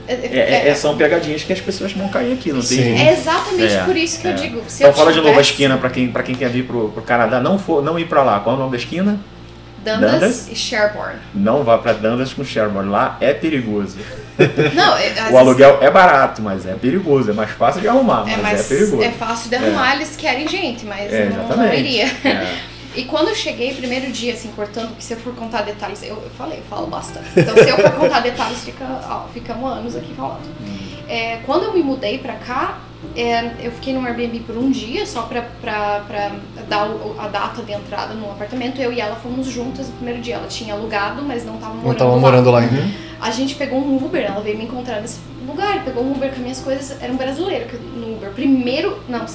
É, é- é- são pegadinhas que as pessoas vão cair aqui, não tem
Sim.
jeito.
é exatamente
É,
por isso que
é.
eu digo. Se
Então
eu
fala de novo a
tivesse
esquina pra quem, pra quem quer vir pro, pro Canadá. Não, for, não ir pra lá. Qual é o nome da esquina?
Dundas,
Dundas?
e Sherborne.
Não vá pra Dundas com Sherborne. Lá é perigoso.
Não, é, (laughs)
O
vezes
aluguel é barato, mas é perigoso. É mais fácil de arrumar, mas
é,
é,
mais,
perigoso.
é fácil de arrumar, eles querem gente, mas
É,
não, não iria.
É. (laughs)
E quando eu cheguei, primeiro dia, assim, cortando, que se eu for contar detalhes, eu, eu falei, eu falo bastante. Então, se eu for contar detalhes, fica, ó, ficamos anos aqui falando. É, quando eu me mudei pra cá, é, eu fiquei num Airbnb por um dia, só pra, pra, pra dar o- a data de entrada no apartamento. Eu e ela fomos juntas no primeiro dia. Ela tinha alugado, mas não tava morando
Não tava
lá.
morando lá ainda.
A gente pegou um Uber, ela veio me encontrar nesse lugar, pegou um Uber com as minhas coisas, era um brasileiro que- no Uber. Primeiro, não,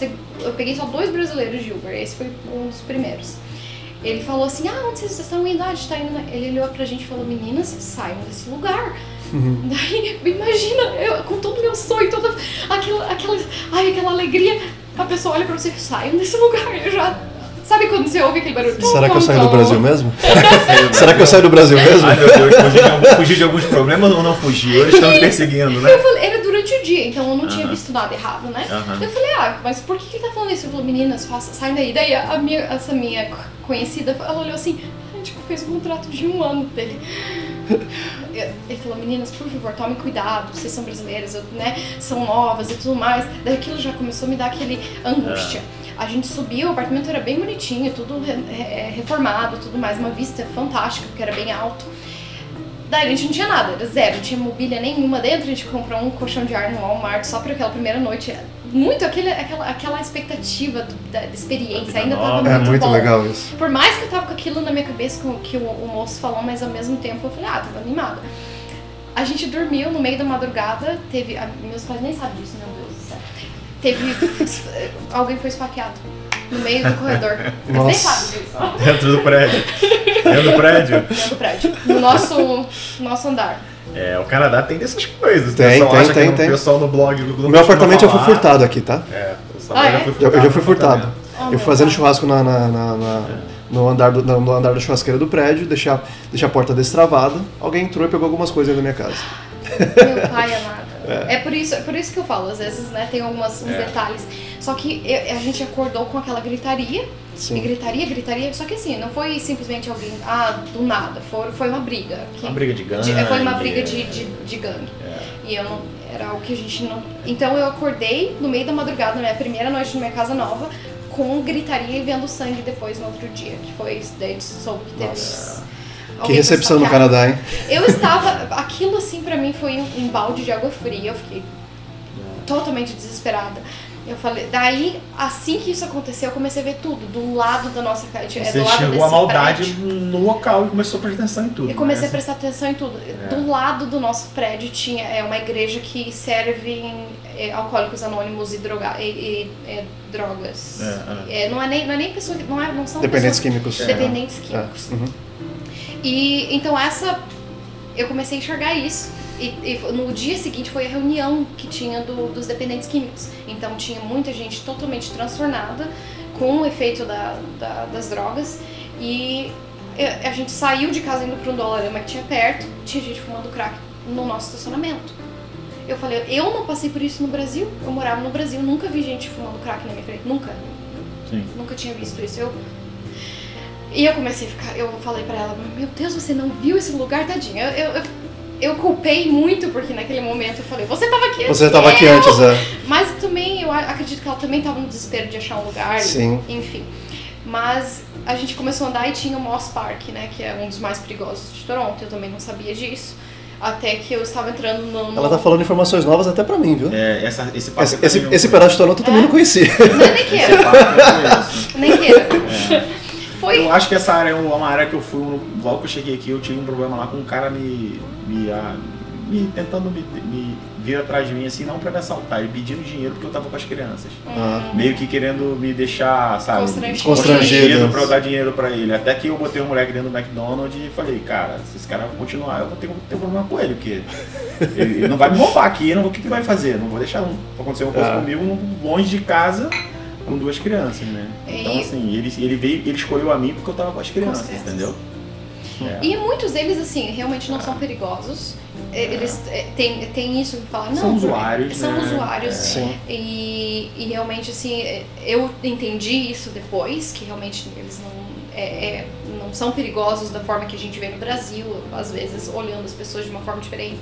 eu peguei só dois brasileiros de Uber, esse foi um dos primeiros. Ele falou assim, ah, onde vocês estão indo? Ah, a gente tá indo... na-" Ele olhou pra gente e falou, meninas, saiam desse lugar. (laughs) Daí, imagina, eu, com todo o meu sonho, toda aquela, aquela, ai, aquela alegria, a pessoa olha pra você, saiam desse lugar. Eu já... Sabe quando você ouve aquele barulho?
Será que eu saio do? Brasil mesmo? Será que eu saio do Brasil mesmo?
Ai meu Deus, fugir de, algum, fugir de alguns problemas ou não fugir? Eles estão me perseguindo, né?
Eu falei, era durante o dia, então eu não tinha visto nada errado, né? Eu falei, ah, mas por que, que ele tá falando isso? Ele falou, meninas, faça, saem daí. Daí a minha, essa minha co- conhecida, ela olhou assim, a gente fez um contrato de um ano dele. Ele falou, meninas, por favor, tomem cuidado, vocês são brasileiras, eu- né? São novas e tudo mais. Daí aquilo já começou a me dar aquele angústia. A gente subiu, o apartamento era bem bonitinho, tudo re- reformado, tudo mais, uma vista fantástica, porque era bem alto. Daí a gente não tinha nada, era zero, não tinha mobília nenhuma dentro, a gente comprou um colchão de ar no Walmart só para aquela primeira noite. Muito aquele, aquela, aquela expectativa do- da, da experiência, ainda tava.
É
muito,
muito legal isso.
Por mais que eu tava com aquilo na minha cabeça, com o que o, o moço falou, mas ao mesmo tempo eu falei, ah, tava animada. A gente dormiu no meio da madrugada, teve. a- meus pais nem sabem disso, meu Deus do céu. Teve. (laughs) alguém foi esfaqueado no meio do corredor. (laughs)
Nossa.
sabem disso.
Dentro do prédio. Dentro do prédio.
Dentro do prédio. No nosso, nosso andar.
É, o Canadá tem dessas coisas.
Tem,
pessoal
tem,
acha
tem,
que
tem.
o pessoal no blog do Globo
meu apartamento fui
falar.
furtado aqui, tá?
É, o
Ah,
já
é?
foi
Eu,
furtado.
eu já fui furtado.
Oh,
Eu fui fazendo churrasco na, na- na- na- no, andar do, no no andar da churrasqueira do prédio, deixei a, deixei a porta destravada, alguém entrou e pegou algumas coisas da minha casa.
Meu pai amado. É, por, isso, é por isso que eu falo, às vezes, né, tem alguns uns
É.
detalhes. Só que eu- a gente acordou com aquela gritaria, e
Sim.
gritaria, gritaria, só que assim, não foi simplesmente alguém, ah, do nada, foi, foi uma briga. que-
Uma briga de gangue.
de- foi uma briga de, de, de gangue.
É.
E eu não. Era algo que a gente não. Então eu acordei no meio da madrugada, na minha primeira noite na minha casa nova, com gritaria e vendo sangue depois no outro dia, que foi daí soube que teve.
Que recepção no. Canadá, hein?
Eu estava. Aquilo assim pra mim foi um, um balde de água fria. Eu fiquei totalmente desesperada. Eu falei, daí, assim que isso aconteceu, eu comecei a ver tudo, do lado da nossa casa. É,
Você
do lado
chegou
desse
a maldade
prédio.
no local e começou a prestar atenção em tudo.
Eu comecei
né?
a prestar atenção em tudo. Do lado do nosso prédio tinha é, uma igreja que serve é, alcoólicos anônimos e, droga, e, e- é, drogas.
É,
É, não, é nem, não é nem pessoa que. Não, é, não são
Dependentes
pessoas,
químicos.
Dependentes
É.
químicos.
Uhum.
E então essa. Eu comecei a enxergar isso. E, e no dia seguinte foi a reunião que tinha do- dos dependentes químicos. Então tinha muita gente totalmente transtornada com o efeito da, da- das drogas. E eu- a gente saiu de casa indo para um dolarama que tinha perto, tinha gente fumando crack no nosso estacionamento. Eu falei, eu não passei por isso no Brasil. Eu morava no Brasil, nunca vi gente fumando crack na minha frente. Nunca.
Sim.
Nunca tinha visto isso. Eu... E eu comecei a ficar, eu falei pra ela, meu Deus, você não viu esse lugar, tadinha. Eu, eu, eu, eu culpei muito, porque naquele momento eu falei, você tava aqui antes.
Você estava aqui
eu!"
antes, é.
Mas também, eu acredito que ela também tava no desespero de achar um lugar. e-
Sim.
Enfim. Mas a gente começou a andar e tinha o Moss Park, né? Que é um dos mais perigosos de Toronto. Eu também não sabia disso. Até que eu estava entrando no.
Ela tá falando informações novas até pra mim, viu?
É, essa, esse papo
Esse,
também
esse, esse pedaço de Toronto eu também
É?
não conhecia.
Não, nem
Esse
queira.
papo eu conheço.
Nem queira.
É.
Foi.
Eu acho que essa área é uma área que eu fui, logo que eu cheguei aqui, eu tive um problema lá com um cara me. me, me- tentando me, me vir atrás de mim, assim, não pra me assaltar, ele pedindo dinheiro porque eu tava com as crianças.
Ah.
Meio que querendo me deixar, sabe?
Constrangido.
Constrangido.
pra eu dar dinheiro pra ele. Até que eu botei um moleque dentro do McDonald's e falei, cara, se esse cara continuar, eu vou ter, ter problema com ele, porque ele, ele não vai me roubar aqui, não, o que, que vai fazer? Não vou deixar um, acontecer uma coisa
Ah.
comigo longe de casa com duas crianças, né? Então
E-
assim, ele, ele veio, ele escolheu a mim porque eu tava com as crianças,
crianças.
entendeu? É.
E muitos deles, assim, realmente não são perigosos. É, Eles é, têm, têm isso de falar, não.
São usuários,
São
né?
usuários.
É.
Sim.
E, e realmente, assim, é, eu entendi isso depois, que realmente eles não, é, é, não são perigosos da forma que a gente vê no Brasil, às vezes olhando as pessoas de uma forma diferente.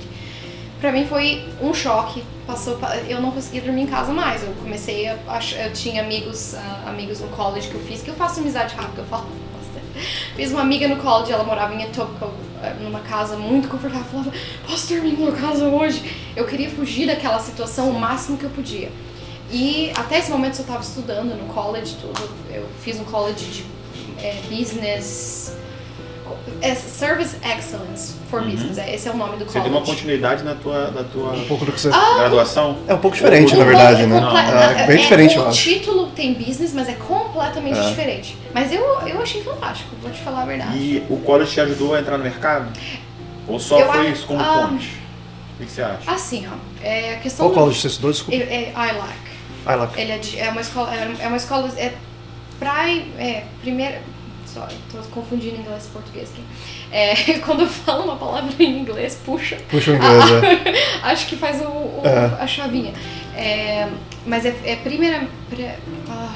Pra mim foi um choque. Passou, pa- eu não conseguia dormir em casa mais. Eu comecei a, eu tinha amigos, ah, amigos no college que eu fiz, que eu faço amizade rápida, eu falo. (laughs) Fiz uma amiga no college, ela morava em Etobicoke, eh, numa casa muito confortável. Falava, posso dormir numa casa hoje? Eu queria fugir daquela situação o máximo que eu podia. E até esse momento eu estava estudando no college, tudo. Eu fiz um college de eh, business. É Service Excellence for
Uhum.
Business, é, esse é o nome do
Você
college.
deu uma continuidade na tua, na tua
Um pouco do que você.
graduação?
É um pouco diferente,
O-
na verdade, né?
Comple-
É bem diferente, eu
O título tem business, mas é completamente
É.
diferente. Mas eu, eu achei fantástico, vou te falar a verdade.
E o college te ajudou a entrar no mercado? Ou só
Eu
foi
acho-
isso como
ah,
ponte? O que você acha?
Assim, ó, é a questão
Qual college você estudou? Desculpa.
É, é ILAC.
Ah, lá.
Ele é, de- é uma escola, é uma escola, é pra, é, primeira, só, tô confundindo inglês e português aqui. É, (laughs) quando eu falo uma palavra em inglês, puxa,
Puxa o inglês, é. (laughs)
acho que faz o, o-
É.
a chavinha. É, mas é, é primeira, pre- ah,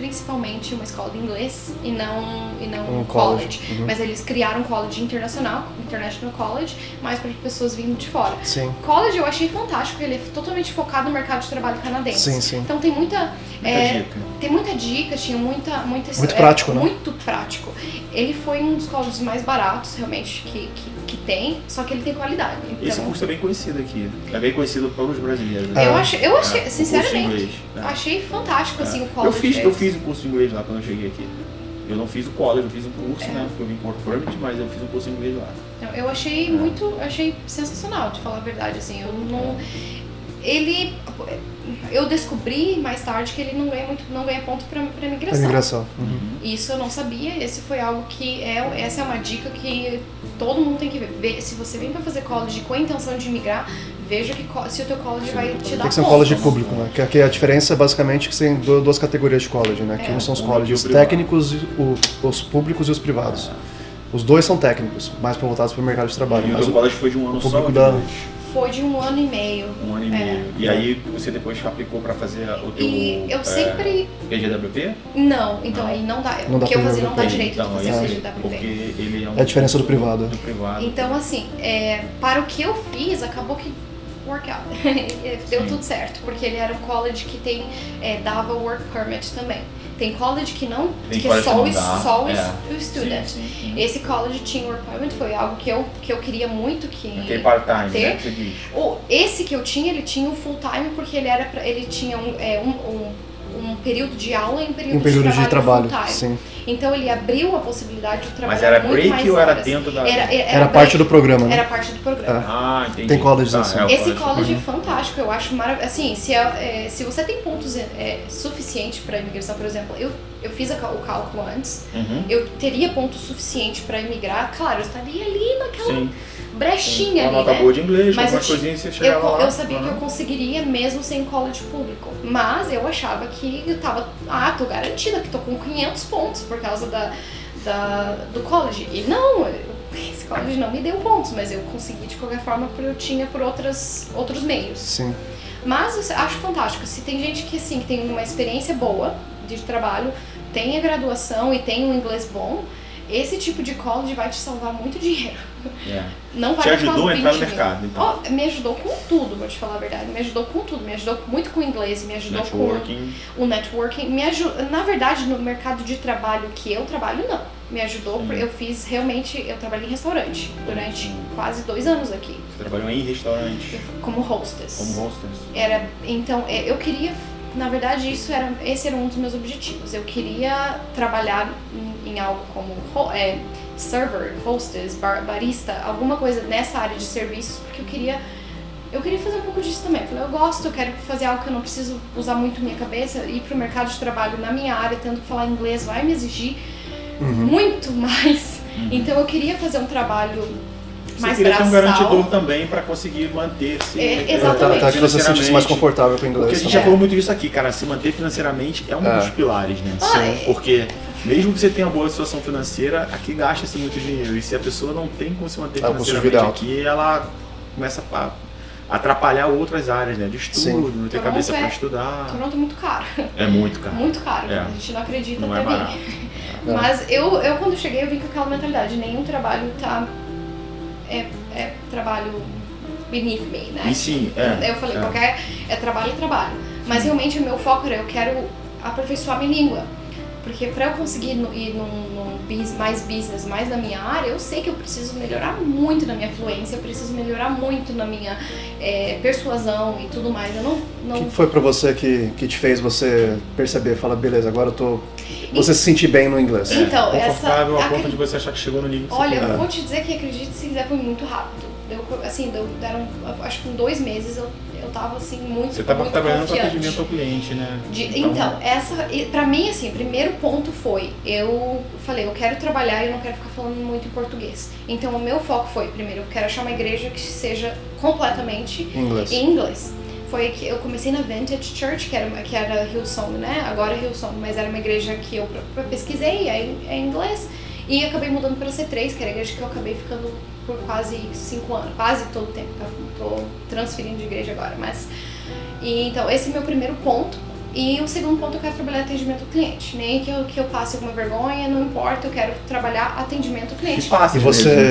principalmente uma escola de inglês e não, e não
Um
college.
college, uhum.
Mas eles criaram um college internacional, International College, mais para pessoas vindo de fora.
Sim.
College eu achei fantástico, ele é totalmente focado no mercado de trabalho canadense.
Sim, sim.
Então tem muita,
Muita
é,
dica.
tem muita dica, tinha muita, muita
Muito
é,
prático, né?
Muito prático. Ele foi um dos colleges mais baratos realmente que, que, que tem, só que ele tem qualidade. Então,
Esse curso é bem conhecido aqui. É bem conhecido pelos brasileiros.
É.
eu achei, eu achei
É,
sinceramente,
inglês, né?
achei fantástico assim o
Eu
college.
fiz, eu
deles.
Fiz o curso de inglês lá quando eu cheguei aqui. Eu não fiz o college, eu fiz um curso,
É.
né? Porque eu vim work permit, mas eu fiz um curso de inglês lá.
Não, Eu achei muito, achei sensacional, de falar a verdade, assim, eu não... Ele... Eu descobri mais tarde que ele não ganha muito, não ganha ponto pra, pra
A
migração.
migração. Uhum.
Isso eu não sabia, esse foi algo que é, essa é uma dica que todo mundo tem que ver. Ver- Se você vem para fazer college com a intenção de migrar, veja que se o teu college
Sim,
vai te dar
Tem que ser um college público, né? Que aqui a diferença é basicamente que tem du- duas categorias de college, né? Que
É.
um são os colleges técnicos, o- os públicos e os privados. Os dois são técnicos, mais para voltados para o mercado de trabalho.
E o
Mas
teu
o-
college foi de um ano só? de
da-?
Foi de um ano e meio.
Um ano e
É.
meio. E aí você depois aplicou pra fazer o teu
E eu
é,
sempre.
PGWP?
Não, então
Não.
aí não dá.
Não
o
dá
que eu fazia não dá direito de
Então,
fazer
esse-
o PGWP.
porque ele é um
É a diferença do privado.
Do privado.
Então, assim, é, para o que eu fiz, acabou que work out. (laughs) (laughs) Deu
Sim.
tudo certo, porque ele era um college que tem, é, dava work permit também. Tem college que não,
Tem
que é só,
que
o, só
é.
o student.
Sim, sim, sim.
Esse college tinha work permit, foi algo que eu, que eu queria muito que...
Aquele part-time,
ter.
né?
O, esse que eu tinha, ele tinha um full time porque ele era pra, ele tinha um, é, um, um, um período de aula e um período,
Um período de trabalho,
full time.
sim.
Então ele abriu a possibilidade de trabalhar
Mas era
muito
break
mais
ou era
horas.
dentro da.
Era, era,
Era parte do programa, né?
Era parte do programa.
Ah, entendi.
Tem colleges
Tá,
assim.
é
Esse
college.
college é fantástico, eu acho maravilhoso. Assim, se, é, é, se você tem pontos é, suficientes para imigração, por exemplo, eu, eu fiz a o cálculo antes,
Uhum.
eu teria ponto suficiente para imigrar, claro, eu estaria ali naquela
Sim.
brechinha
Uma
ali,
nota
né?
boa de inglês,
Mas eu,
algumas
ti-
coisinhas você
eu,
chegava
co-
lá.
eu sabia que eu
Uhum.
conseguiria mesmo sem college público. Mas eu achava que eu tava. Ah, tô garantida que tô com 500 pontos por causa da, da, do college. E não, esse college não me deu pontos, mas eu consegui de qualquer forma porque eu tinha por outras, outros meios.
Sim.
Mas eu acho fantástico. Se tem gente que assim, que tem uma experiência boa de trabalho, tem a graduação e tem um inglês bom, esse tipo de college vai te salvar muito dinheiro.
É.
Não vai
Te ajudou a entrar no
20 mil.
mercado, então.
Ó, me ajudou com tudo, vou te falar a verdade. Me ajudou com tudo. Me ajudou muito com o inglês, me ajudou
Networking.
com o networking. Me aju... Na verdade, no mercado de trabalho que eu trabalho, não. Me ajudou, porque eu fiz realmente. Eu trabalhei em restaurante durante quase dois anos aqui,
Você trabalhou em restaurante.
como hostess.
Como hostess.
Era, então, é, eu queria, na verdade, isso era, esse era um dos meus objetivos. Eu queria trabalhar em, em algo como é, server, hostess, bar, barista, alguma coisa nessa área de serviços, porque eu queria, eu queria fazer um pouco disso também. Eu falei, eu gosto, eu quero fazer algo que eu não preciso usar muito minha cabeça, ir para o mercado de trabalho na minha área, tendo que falar inglês, vai me exigir muito (laughs) mais. Então, eu queria fazer um trabalho
Você
mais
queria ter um
braçal.
garantidor também para conseguir manter-se.
É,
eh,
exatamente.
Tá, tá que você se sentisse mais confortável com o inglês.
Porque a gente
também.
já falou muito disso aqui, cara. Se manter financeiramente é um
É.
dos pilares, né?
Ah, é.
Porque mesmo que você tenha uma boa situação financeira, aqui gasta-se muito dinheiro. E se a pessoa não tem como se manter
É, vida é
financeiramente aqui, ela começa a atrapalhar outras áreas, né? De estudo,
Sim.
não ter
Toronto
cabeça
é-
para estudar.
Toronto é muito caro.
É muito caro.
Muito caro.
É.
A gente não acredita
Não
até
é barato.
Mas eu, eu, quando cheguei, eu vim com aquela mentalidade. Nenhum trabalho tá... É, é trabalho beneath me, né?
E sim, é.
eu falei,
é.
qualquer... É trabalho, é trabalho. Mas realmente o meu foco era, eu quero aperfeiçoar minha língua. Porque pra eu conseguir ir num, num mais business, mais na minha área, eu sei que eu preciso melhorar muito na minha fluência, eu preciso melhorar muito na minha é, persuasão e tudo mais. Eu não...
O
não
que foi pra você que, que te fez você perceber, fala, beleza, agora eu tô. Você se sentir bem no inglês?
É,
Então,
confortável
essa-
a ponto
acre-
de você achar que chegou no nível
Olha, eu vou te dizer que acredite se quiser foi muito rápido. Deu, assim, deu, deram, acho que em dois meses eu, eu tava assim muito,
Você estava trabalhando com atendimento ao cliente, né?
De- então, essa, e pra mim, assim, o primeiro ponto foi, eu falei, eu quero trabalhar e eu não quero ficar falando muito em português. Então, o meu foco foi, primeiro, eu quero achar uma igreja que seja completamente
inglês.
em inglês. Foi que eu comecei na Vintage Church, que era, que era Hillsong, né? Agora é Hillsong, mas era uma igreja que eu pesquisei, é, em- é em inglês. E acabei mudando para C3, que era a igreja que eu acabei ficando por quase cinco anos, quase todo o tempo. tá? Tô transferindo de igreja agora, mas... E, então, esse é o meu primeiro ponto. E o segundo ponto, eu quero trabalhar atendimento ao cliente. Nem que eu, que eu passe alguma vergonha, não importa, eu quero trabalhar atendimento ao cliente.
fácil
E você,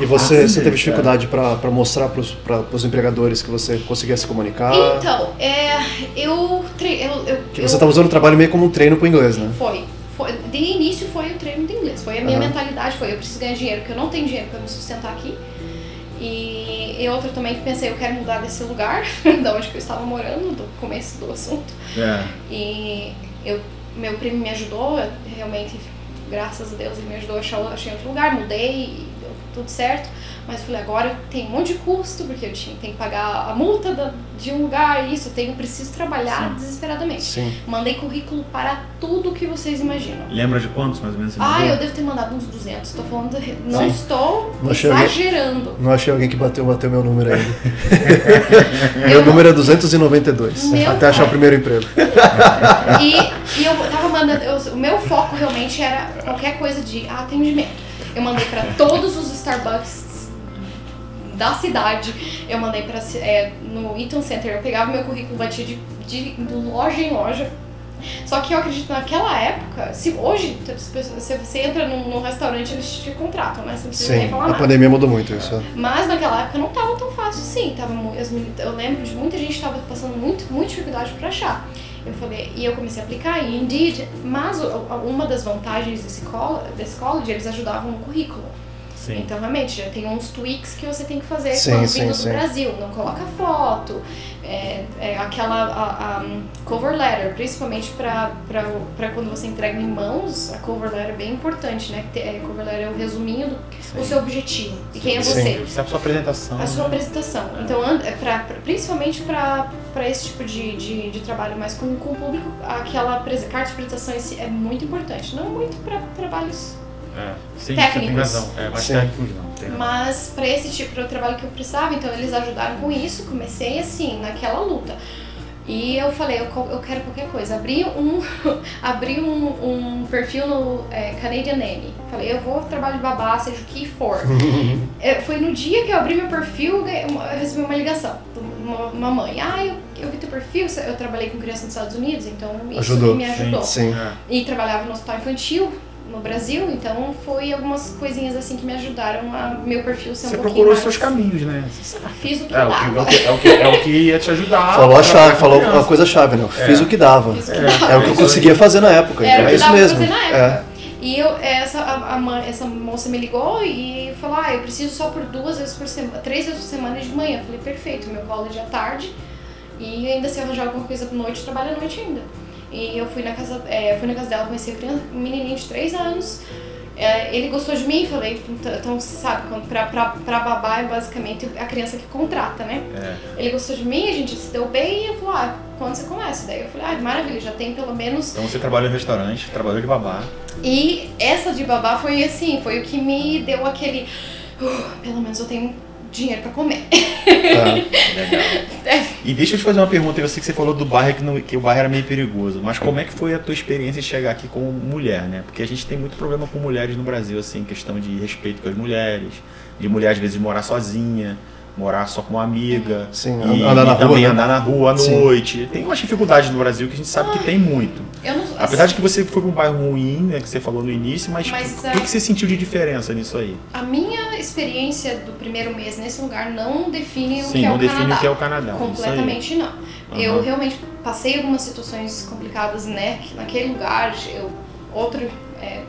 e você,
Fácil
você teve dificuldade pra pra mostrar pra, pros empregadores que você conseguia se comunicar?
Então, é, eu, eu, eu, eu
você tá usando o trabalho meio como um treino pro inglês, né?
Foi. Foi. De início foi o treino de inglês. Foi a minha
Aham.
mentalidade, foi eu preciso ganhar dinheiro, porque eu não tenho dinheiro para me sustentar aqui. E, e outra também que pensei, eu quero mudar desse lugar, (laughs) da onde que eu estava morando, do começo do assunto.
É.
E eu, meu primo me ajudou, realmente, graças a Deus, ele me ajudou a achar, achei outro lugar, mudei tudo certo. Mas falei, agora tem um monte de custo, porque eu tinha, tenho que pagar a multa da- de um lugar, isso, eu tenho, preciso trabalhar
Sim.
desesperadamente.
Sim.
Mandei currículo para tudo que vocês imaginam.
Lembra de quantos mais ou menos você
Ah, eu devo ter mandado uns 200. Tô falando, não
Sim.
estou
Não achei
exagerando.
Não achei alguém que bateu, bateu meu número ainda. (laughs)
Eu
meu número é 292.
Meu
até achar o primeiro emprego.
E, e eu tava mandando. eu- o meu foco realmente era qualquer coisa de atendimento. Eu mandei para todos os Starbucks da cidade. Eu mandei para no Eaton Center. Eu pegava meu currículo, batia de, de loja em loja. Só que eu acredito que naquela época, se hoje se você entra num, num restaurante, eles te contratam, né? Você não precisa nem
Sim,
falar
a
nada.
pandemia mudou muito isso. é.
Mas naquela época não tava tão fácil assim. Tava, eu lembro de muita gente que tava passando muito, muita dificuldade para achar. Eu falei, e eu comecei a aplicar e Indeed, mas uma das vantagens desse, col desse college, eles ajudavam no currículo.
Sim.
Então, realmente, já tem uns tweaks que você tem que fazer
Sim,
quando
sim,
vindo
sim.
do Brasil. Não coloca foto, é, é aquela a, a, um, cover letter, principalmente para quando você entrega em mãos, a cover letter é bem importante, né? Que te- é, cover letter é o resuminho do o seu objetivo e quem é
Sim.
você.
Isso é a sua apresentação.
A sua
né?
apresentação. Então, é pra, pra- principalmente para esse tipo de, de, de trabalho, mas com, com o público, aquela carta de apresentação é muito importante. Não muito para trabalhos
É, sim,
Técnicos.
razão. É, mas
Sim.
técnicos não. Tem.
Mas para esse tipo de trabalho que eu precisava, então eles ajudaram com isso. Comecei assim, naquela luta. E eu falei, eu, eu quero qualquer coisa. Abri um, (laughs) abri um, um perfil no é, Canadian Nanny. Falei, eu vou trabalho de babá, seja o que for. (laughs) É, foi no dia que eu abri meu perfil, eu recebi uma ligação de uma, uma mãe. Ah, eu, eu vi teu perfil, eu trabalhei com criança nos Estados Unidos, então isso
Ajudou.
me ajudou.
Sim.
É.
E trabalhava no hospital infantil no Brasil, então foi algumas coisinhas assim que me ajudaram a meu perfil ser um
Você
pouquinho
procurou os seus caminhos, né?
Fiz o que
É o
dava.
que, é, o que, é o que ia te ajudar. (laughs)
Falou a chave, falou a coisa chave, né? Fiz
É.
o que dava.
Fiz o que
É.
dava.
É o que eu conseguia fazer na época.
Era o
é
que
isso
dava pra
mesmo.
fazer na
É.
época. E eu, essa, a, a mãe- essa moça me ligou e falou, ah, eu preciso só por duas vezes por semana, três vezes por semana de manhã. Eu falei, perfeito, meu college é à tarde e ainda se arranjar alguma coisa à noite, trabalho à noite ainda. E eu fui na casa, é, fui na casa dela, conheci a criança, um menininho de três anos. É, ele gostou de mim, falei, então, então sabe, pra, pra, pra babá é basicamente a criança que contrata, né?
É.
Ele gostou de mim, a gente se deu bem e eu falei, ah, quando você começa? Daí eu falei, ah, maravilha, já tem pelo menos
Então você trabalhou em restaurante, trabalhou de babá.
e essa de babá foi assim, foi o que me deu aquele. "Uh, pelo menos eu tenho dinheiro pra comer. (laughs)
É.
Legal. E deixa eu te fazer uma pergunta. Eu sei que você falou do bairro que, não- que o bairro era meio perigoso, mas como é que foi a tua experiência de chegar aqui como mulher, né? Porque a gente tem muito problema com mulheres no Brasil, assim, questão de respeito com as mulheres, de mulher às vezes morar sozinha, morar só com uma amiga.
Sim,
e,
andar na
e
rua,
também
né?
andar na rua à
Sim.
noite. Tem umas dificuldades no Brasil que a gente sabe que tem muito.
Eu não
Apesar de que você foi para um bairro ruim, né, que você falou no início, mas,
Mas,
o
é-
que, que você sentiu de diferença nisso aí?
A minha experiência do primeiro mês nesse lugar não define o
Sim,
que é
não
o
define
Canadá.
o que é o Canadá.
Completamente não.
Aham.
Eu realmente passei algumas situações complicadas né, que naquele lugar. Eu, outro. É,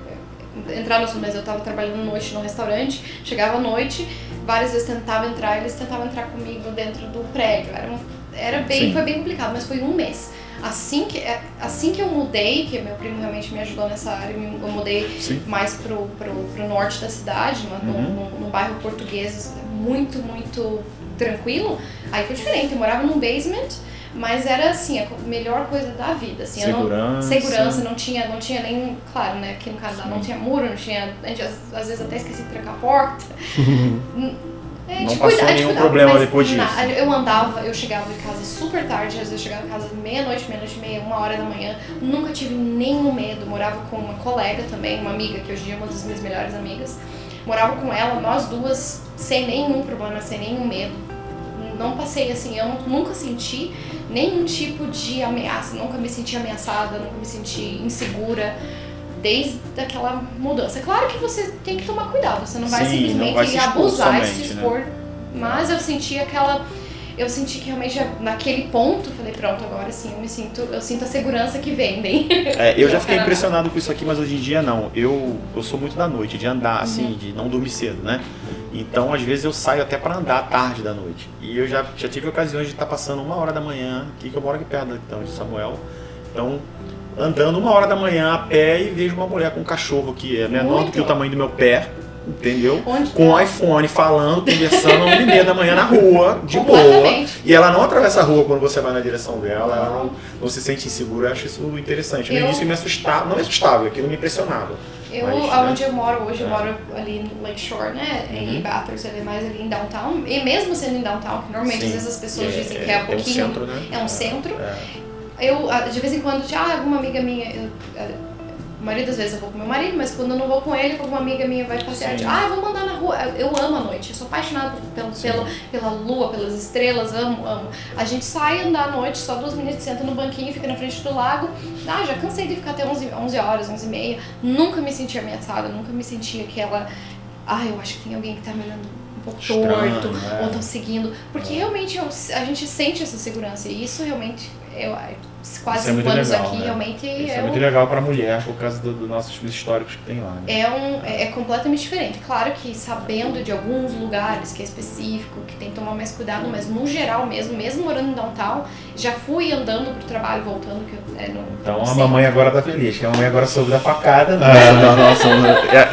entrar no assunto, mas eu tava trabalhando à noite no restaurante, chegava à noite, várias vezes tentava entrar, eles tentavam entrar comigo dentro do prédio. Era, um- era bem,
Sim.
foi bem complicado, mas foi um mês. Assim que, é, assim que eu mudei, que meu primo realmente me ajudou nessa área, eu mudei
Sim.
mais pro, pro, pro norte da cidade, no,
Uhum.
no, no bairro português, muito, muito tranquilo. Aí foi diferente, eu morava num basement, mas era assim, a melhor coisa da vida. Assim, eu não-
Segurança.
segurança, não tinha, não tinha nem, claro, né, aqui no Canadá não tinha muro, não tinha, a gente às, às vezes até esqueci de trancar a porta. (laughs) É,
Não passou
cuidar,
nenhum
cuidar,
problema depois
na-
disso.
Eu andava, eu chegava de casa super tarde, às vezes eu chegava em casa meia-noite, meia-noite meia, uma hora da manhã. Nunca tive nenhum medo. Morava com uma colega também, uma amiga, que hoje em dia é uma das minhas melhores amigas. Morava com ela, nós duas, sem nenhum problema, sem nenhum medo. Não passei assim, eu nu- nunca senti nenhum tipo de ameaça, nunca me senti ameaçada, nunca me senti insegura. Desde aquela mudança. É claro que você tem que tomar cuidado, você não vai
Sim,
simplesmente
não vai se
abusar e se
né?
expor mas eu senti aquela. Eu senti que realmente naquele ponto, falei, pronto, agora sim, eu me sinto. Eu sinto a segurança que vendem.
É, eu já fiquei (laughs) impressionado com isso aqui, mas hoje em dia não. Eu, eu sou muito da noite, de andar assim,
Uhum.
de não dormir cedo, né? Então, às vezes, eu saio até para andar tarde da noite. E eu já, já tive ocasiões de estar passando uma hora da manhã, aqui que eu moro aqui perto então, de Samuel. Então, andando uma hora da manhã a pé e vejo uma mulher com um cachorro que é menor do
Muito.
que o tamanho do meu pé, entendeu?
Onde
Com o
tá?
iPhone, falando, conversando, uma e meia da manhã na rua, de boa. E ela não atravessa a rua quando você vai na direção dela, ela não, não se sente insegura. Eu acho isso interessante. No
Eu-
início me assustava, não me assustava, aquilo me impressionava.
Eu,
Mas, né?
aonde eu moro hoje, eu
É.
moro ali no Lakeshore, né?
Uhum.
Em Bathurst, ele é mais ali em downtown. E mesmo sendo em downtown, que normalmente
Sim.
às vezes as pessoas
É,
dizem
é,
que é um
tem um
pouquinho.
centro, né?
É um centro.
É.
Eu, ah, de vez em quando, já alguma amiga minha, eu, ah, maioria das vezes eu vou com meu marido, mas quando eu não vou com ele, vou com uma amiga minha vai passear. Tipo, ah, vamos andar na rua. Eu, eu amo a noite, eu sou apaixonada pelo, pela, pela lua, pelas estrelas, amo, amo. A gente sai andar à noite, só duas meninas sentam no banquinho, fica na frente do lago. Ah, já cansei de ficar até 11, 11 horas, 11 e meia. Nunca me senti ameaçada, nunca me senti aquela. Ah, eu acho que tem alguém que tá me olhando um pouco
Estranho,
torto,
né?
ou tão seguindo. Porque realmente eu- a gente sente essa segurança. E isso realmente, eu, quase
Isso é
cinco anos
legal,
aqui,
né?
realmente
Isso é,
é,
muito
um,
legal pra mulher, por causa do- dos nossos históricos que tem lá. Né?
é, um, é, é completamente diferente. Claro que sabendo de alguns lugares que é específico, que tem que tomar mais cuidado, mas no geral mesmo, mesmo morando em downtown, já fui andando pro trabalho, voltando, que eu, é, no,
Então a mamãe agora tá feliz, que a mamãe agora soube da facada, né?
É.
Da nossa,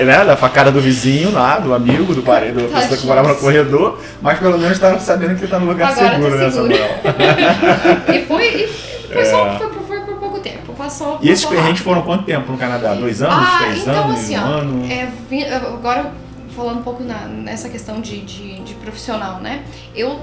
é, né? Da facada do vizinho lá, do amigo, do parede, da pessoa que morava no corredor, mas pelo menos tá sabendo que tá no lugar
Agora tá
seguro, né,
seguro.
Samuel? (laughs)
E foi, e foi,
É.
só, foi, por- foi por pouco tempo. Passou,
E esses perrengues foram quanto tempo no Canadá? Dois anos?
Ah,
três
então
anos?
assim,
um
ó,
ano?
é, agora falando um pouco na- nessa questão de, de, de profissional, né? Eu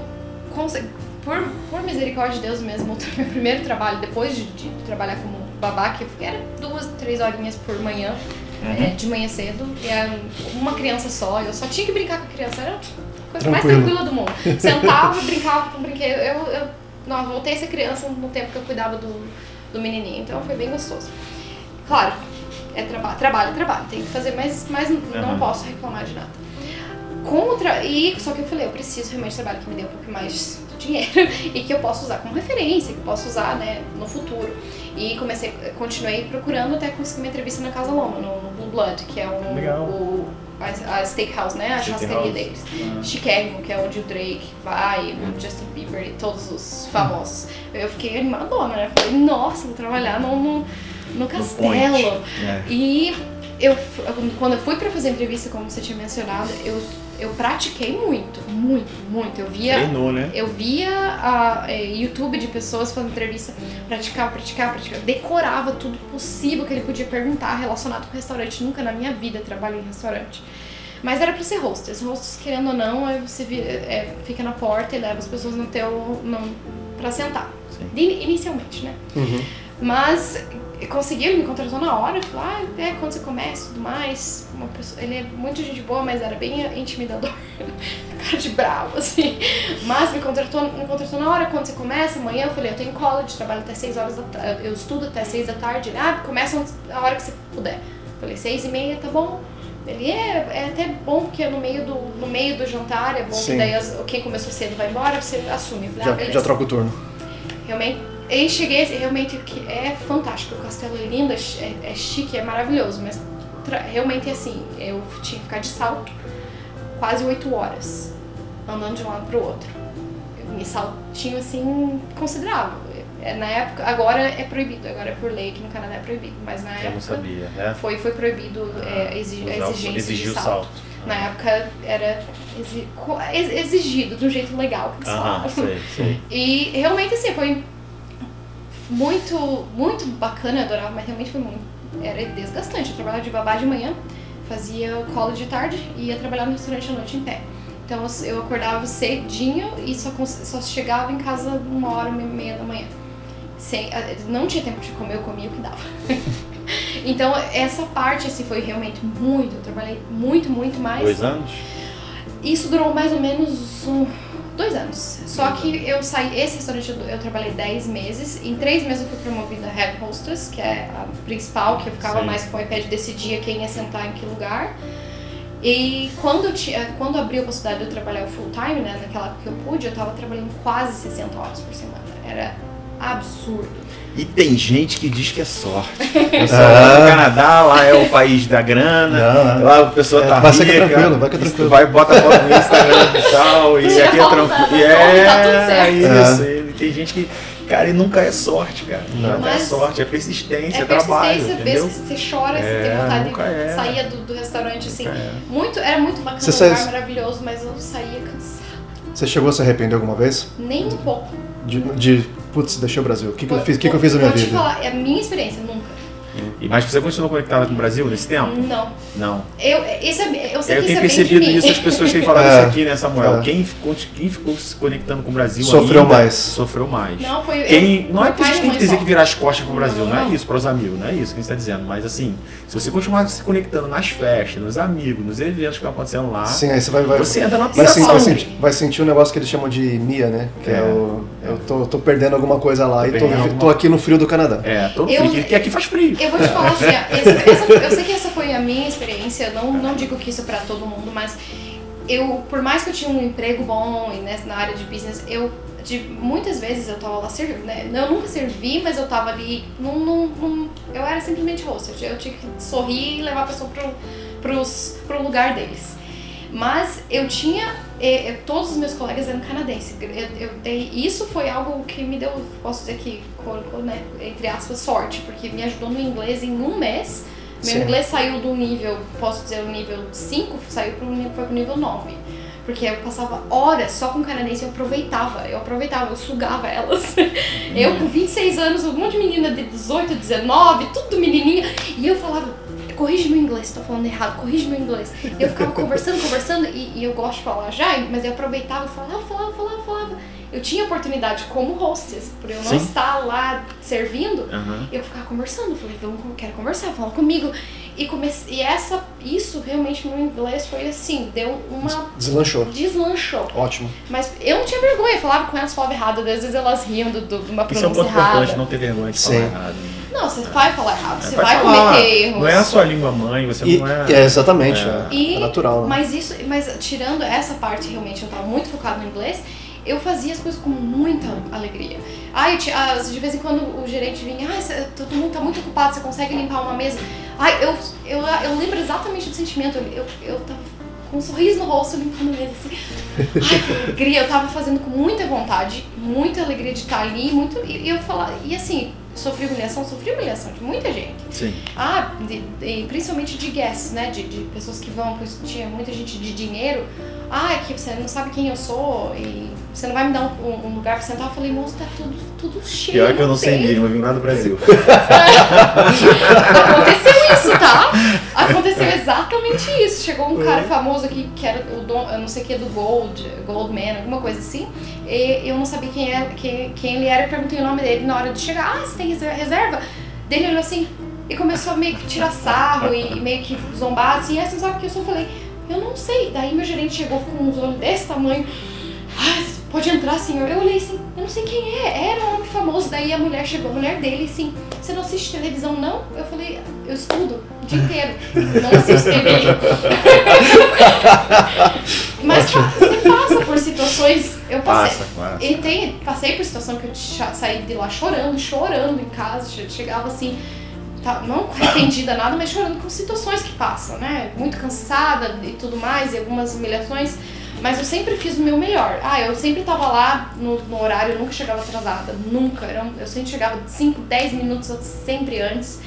consegui, por, por misericórdia de Deus mesmo, (laughs) o meu primeiro trabalho, depois de, de trabalhar como babá, que era duas, três horinhas por manhã,
Uhum.
é, de manhã cedo, e era uma criança só, eu só tinha que brincar com a criança, era a coisa mais
Tranquilo.
tranquila do mundo. (laughs) Sentava, brincava com o brinquedo, eu, eu não, voltei a ser criança no tempo que eu cuidava do, do menininho, então foi bem gostoso. Claro, é trabalho, trabalho, é trabalho, tem que fazer, mas, mas não
Aham.
posso reclamar de nada. Com o tra... e Só que eu falei, eu preciso realmente de trabalho que me dê um pouco mais de dinheiro (laughs) e que eu possa usar como referência, que eu possa usar né, no futuro. E comecei, continuei procurando até conseguir uma entrevista na Casa Loma, no, no Blue Blood, que é um,
Legal.
o, a, a steakhouse, né? A churrascaria deles.
Ah.
Chicago, que é onde o Drake vai, o Justin Bieber e todos os famosos. Eu fiquei animadona, né? Falei, nossa, vou trabalhar no, no, no castelo.
point. É.
E eu, quando eu fui pra fazer a entrevista, como você tinha mencionado, eu, eu pratiquei muito, muito, muito. Eu via
Treinou, né?
eu via a, é, YouTube de pessoas fazendo entrevista, praticava, praticava, praticava, decorava tudo possível que ele podia perguntar relacionado com restaurante. Nunca na minha vida trabalhei em restaurante. Mas era pra ser hostess. Hostess, querendo ou não, aí você vira- é, fica na porta e leva as pessoas no teu. No, pra sentar.
Sim.
Inicialmente, né?
Uhum.
Mas eu consegui, ele me contratou na hora, falou, ah, é, quando você começa e tudo mais. Uma pessoa, ele é muito gente boa, mas era bem intimidador. (laughs) Cara de bravo, assim. Mas me contratou, me contratou na hora, quando você começa, amanhã eu falei, eu tenho college, trabalho até 6 horas da tarde, eu estudo até 6 da tarde. Ele, ah, começa a hora que você puder. Falei, 6 e meia, tá bom. Ele é, é até bom porque é no meio do, no meio do jantar, é bom
Sim.
que daí as- quem começou cedo vai embora, você assume. Eu falei, ah,
Já,
beleza.
já troca o turno.
Realmente, e cheguei, realmente que é fantástico. O castelo é lindo, é, é, é chique, é maravilhoso, mas realmente assim, eu tinha que ficar de salto quase oito horas, andando de um lado pro outro. E saltinho assim, considerável. É, Na época, agora é proibido, agora é por lei que no Canadá é proibido, mas na
Eu não
época
sabia, né?
foi, foi proibido é, exi- a
o-
exigência
exigir
de
o
salto.
salto.
Na época era exigido de um jeito legal, falavam.
sei, sei. (laughs)
E realmente assim, foi muito, muito bacana, adorava, mas realmente foi muito. Era desgastante. Eu trabalhava de babá de manhã, fazia o colo de tarde e ia trabalhar no restaurante à noite em pé. Então eu- acordava cedinho e só, só chegava em casa uma hora, uma e meia da manhã. Sem, não tinha tempo de comer, eu comia o que dava. (laughs) então essa parte assim foi realmente muito, eu trabalhei muito, muito mais.
Dois anos?
Isso durou mais ou menos um, dois anos. Só que eu saí, esse restaurante eu, eu trabalhei 10 meses. Em três meses eu fui promovida a head hostess, que é a principal, que eu ficava
Sim.
mais com o iPad decidia quem ia sentar em que lugar. E quando, eu tinha, quando abriu a possibilidade de eu trabalhar full time, né, naquela época que eu pude, eu tava trabalhando quase 60 horas por semana. Era absurdo.
E tem gente que diz que é sorte. (laughs) Lá no Canadá, lá é o país da grana,
Não, não.
lá a pessoa
É,
tá
vai ser
rica,
tranquilo, vai que é tranquilo.
Vai, bota foto no Instagram e (laughs) tal, e aqui é tranquilo. E
tá tudo
é,
certo.
isso. E tem gente que, cara, e nunca é sorte, cara.
Não.
Nunca é sorte, é persistência, é,
É
trabalho,
persistência,
entendeu?
você chora, você tem
É,
vontade
nunca é.
de sair do, do restaurante assim.
É.
Muito, era muito bacana,
Você
um lugar
sai-
maravilhoso, mas eu saía cansada.
Você chegou a se arrepender alguma vez?
Nem um pouco.
De, de putz, deixei o Brasil. O que, que eu fiz, o que, que eu fiz na minha
Vou te
vida?
falar, é a minha experiência, nunca.
E, mas você continuou conectada com o Brasil nesse tempo?
Não.
Não.
Eu, esse é, eu sei
Eu
que
tenho
isso é
percebido isso, as pessoas têm falado (laughs)
É.
isso aqui, né, Samuel?
É.
Quem, ficou, quem ficou se conectando com o Brasil
Sofreu
ainda,
mais.
Sofreu mais.
Não, foi
Quem,
eu,
não é que a gente tem que dizer
só.
que virar as costas pro Brasil, não,
Não.
é isso, pros amigos, não é isso que a gente tá dizendo. Mas assim, se você continuar se conectando nas festas, nos amigos, nos eventos que estão acontecendo lá,
Sim, aí você vai, vai,
você entra na
vai, vai sentir, vai sentir um negócio que eles chamam de MIA, né? Que é,
É.
o. Eu tô, tô perdendo alguma coisa lá
Tô
e tô,
alguma-
tô aqui no frio do Canadá.
É, todo
Eu-
frio, que aqui faz frio.
Eu vou te falar assim, ó, (laughs) esse- essa- eu sei que essa foi a minha experiência, não, não digo que isso é pra todo mundo, mas eu, por mais que eu tinha um emprego bom e nessa, na área de business, eu de, muitas vezes eu tava lá servindo, né? Eu nunca servi, mas eu tava ali num, num, num- eu era simplesmente host, eu, tinha- eu tinha que sorrir e levar a pessoa pro, pros, pro lugar deles. Mas eu tinha, eh, eh, todos os meus colegas eram canadenses. Eu, eu dei, isso foi algo que me deu, posso dizer que, né, entre aspas, sorte, porque me ajudou no inglês em um mês. Meu
Sim.
inglês saiu do nível, posso dizer, o nível 5, saiu pro, foi pro nível 9. Porque eu passava horas só com canadense e eu aproveitava, eu aproveitava, eu sugava elas. (laughs) Eu com 26 anos, um monte de menina de 18, 19, tudo menininha. E eu falava, corrige meu inglês, tô falando errado, corrige meu inglês. E eu ficava (laughs) conversando, conversando, e, e eu gosto de falar já, mas eu aproveitava e falava, falava, falava, falava. Eu tinha oportunidade como hostess, por eu não
Sim.
estar lá servindo,
Aham.
eu ficava conversando, eu falei, vamos, quero conversar, fala comigo. E, comecei, e essa, isso realmente meu inglês foi assim, deu uma.
Deslanchou.
deslanchou.
Ótimo.
Mas eu não tinha vergonha, eu falava com elas, falava errado, às vezes elas riam do, do- de uma
Isso é um
pronúncia
ponto importante,
errada.
não ter vergonha de
Sim.
falar errado.
Não, você vai falar errado, você
É,
vai
falar,
cometer erros.
Não é a sua língua mãe, você
E,
não é.
é, exatamente,
É.
é,
E-
é natural, né?
Mas isso, mas tirando essa parte realmente, eu tava muito focada no inglês, eu fazia as coisas com muita alegria. Ai, ah, de vez em quando o gerente vinha, cê- todo mundo tá muito ocupado, você consegue limpar uma mesa? Ai, eu, eu, eu lembro exatamente do sentimento, eu, eu tava com um sorriso no rosto limpando a mesa assim. Ai, que alegria, eu tava fazendo com muita vontade, muita alegria de estar ali, muito. E eu falar, e assim, sofri humilhação, sofri humilhação de muita gente.
Sim.
Ah, de- de- principalmente de guests, né? De, de pessoas que vão, tinha muita gente de dinheiro. Ah, é que você não sabe quem eu sou e você não vai me dar um, um- um lugar pra sentar. Eu falei, moço, tá tudo, tudo cheio.
Pior que eu não sei inglês, não vim lá do Brasil. (laughs)
Aconteceu isso, tá? Aconteceu exatamente isso. Chegou um cara famoso aqui, que era o dono, eu não sei o que, do Gold, Goldman, alguma coisa assim. E eu não sabia quem, era, quem, quem ele era, eu perguntei o nome dele na hora de chegar. Ah, você tem reser- reserva? Dele olhou assim e começou a meio que tirar sarro e meio que zombar assim. Você não sabe eu sou? Eu falei, eu não sei. Daí meu gerente chegou com uns olhos desse tamanho. Pode entrar, senhor. Eu olhei assim, eu não sei quem é. Era um homem famoso. Daí a mulher chegou, a mulher dele, assim, você não assiste televisão, não? Eu falei, eu estudo o dia inteiro. (laughs) Não assisto TV. (laughs) Mas você passa por situações. Eu passei.
Passa, passa.
E tem, passei por situação que eu saí de lá chorando, chorando em casa, che- chegava assim, tá, não (laughs) arrependida nada, mas chorando com situações que passam, né? Muito cansada e tudo mais, e algumas humilhações. Mas eu sempre fiz o meu melhor. Ah, eu sempre tava lá no, no horário, eu nunca chegava atrasada, nunca. Eu sempre chegava 5, 10 minutos sempre antes.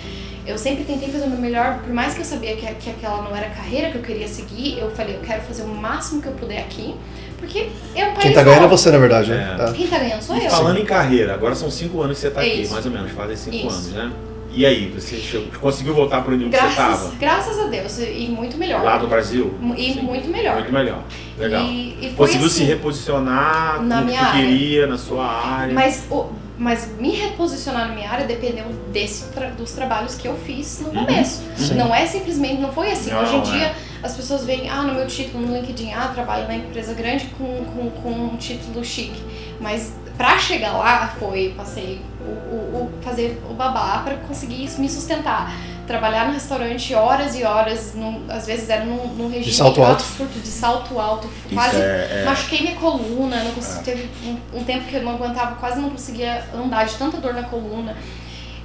Eu sempre tentei fazer o meu melhor, por mais que eu sabia que, que aquela não era a carreira que eu queria seguir, eu falei, eu quero fazer o máximo que eu puder aqui, porque é um país
Quem tá ganhando é você, na verdade. né?
É.
É.
Quem tá ganhando sou
E
eu.
falando em carreira, agora são cinco anos que você tá
É
aqui, mais ou menos, fazem cinco
Isso.
anos, né? E aí, você chegou- conseguiu voltar pro nível que você
Graças,
tava?
graças a Deus, e muito melhor.
Lá do Brasil?
E
Sim.
muito melhor.
Muito melhor. Legal.
E, e
Conseguiu
assim,
se reposicionar
na
no que
minha
tu
área.
queria, na sua área.
Mas, o, mas me reposicionar na minha área dependeu desse, tra- dos trabalhos que eu fiz no
Uhum.
começo.
Sim.
Não é simplesmente, não foi assim.
Não,
Hoje em
é.
dia as pessoas veem, ah, no meu título no LinkedIn, ah, trabalho na empresa grande com, com, com um título chique. Mas pra chegar lá foi, passei o, o, fazer o babá pra conseguir me sustentar. Trabalhar no restaurante horas e horas, num- às vezes era num, num regime
salto alto.
absurdo, de salto alto,
Isso
quase
é, é-
Machuquei minha coluna, não consegui, teve um, um tempo que eu não aguentava, quase não conseguia andar de tanta dor na coluna.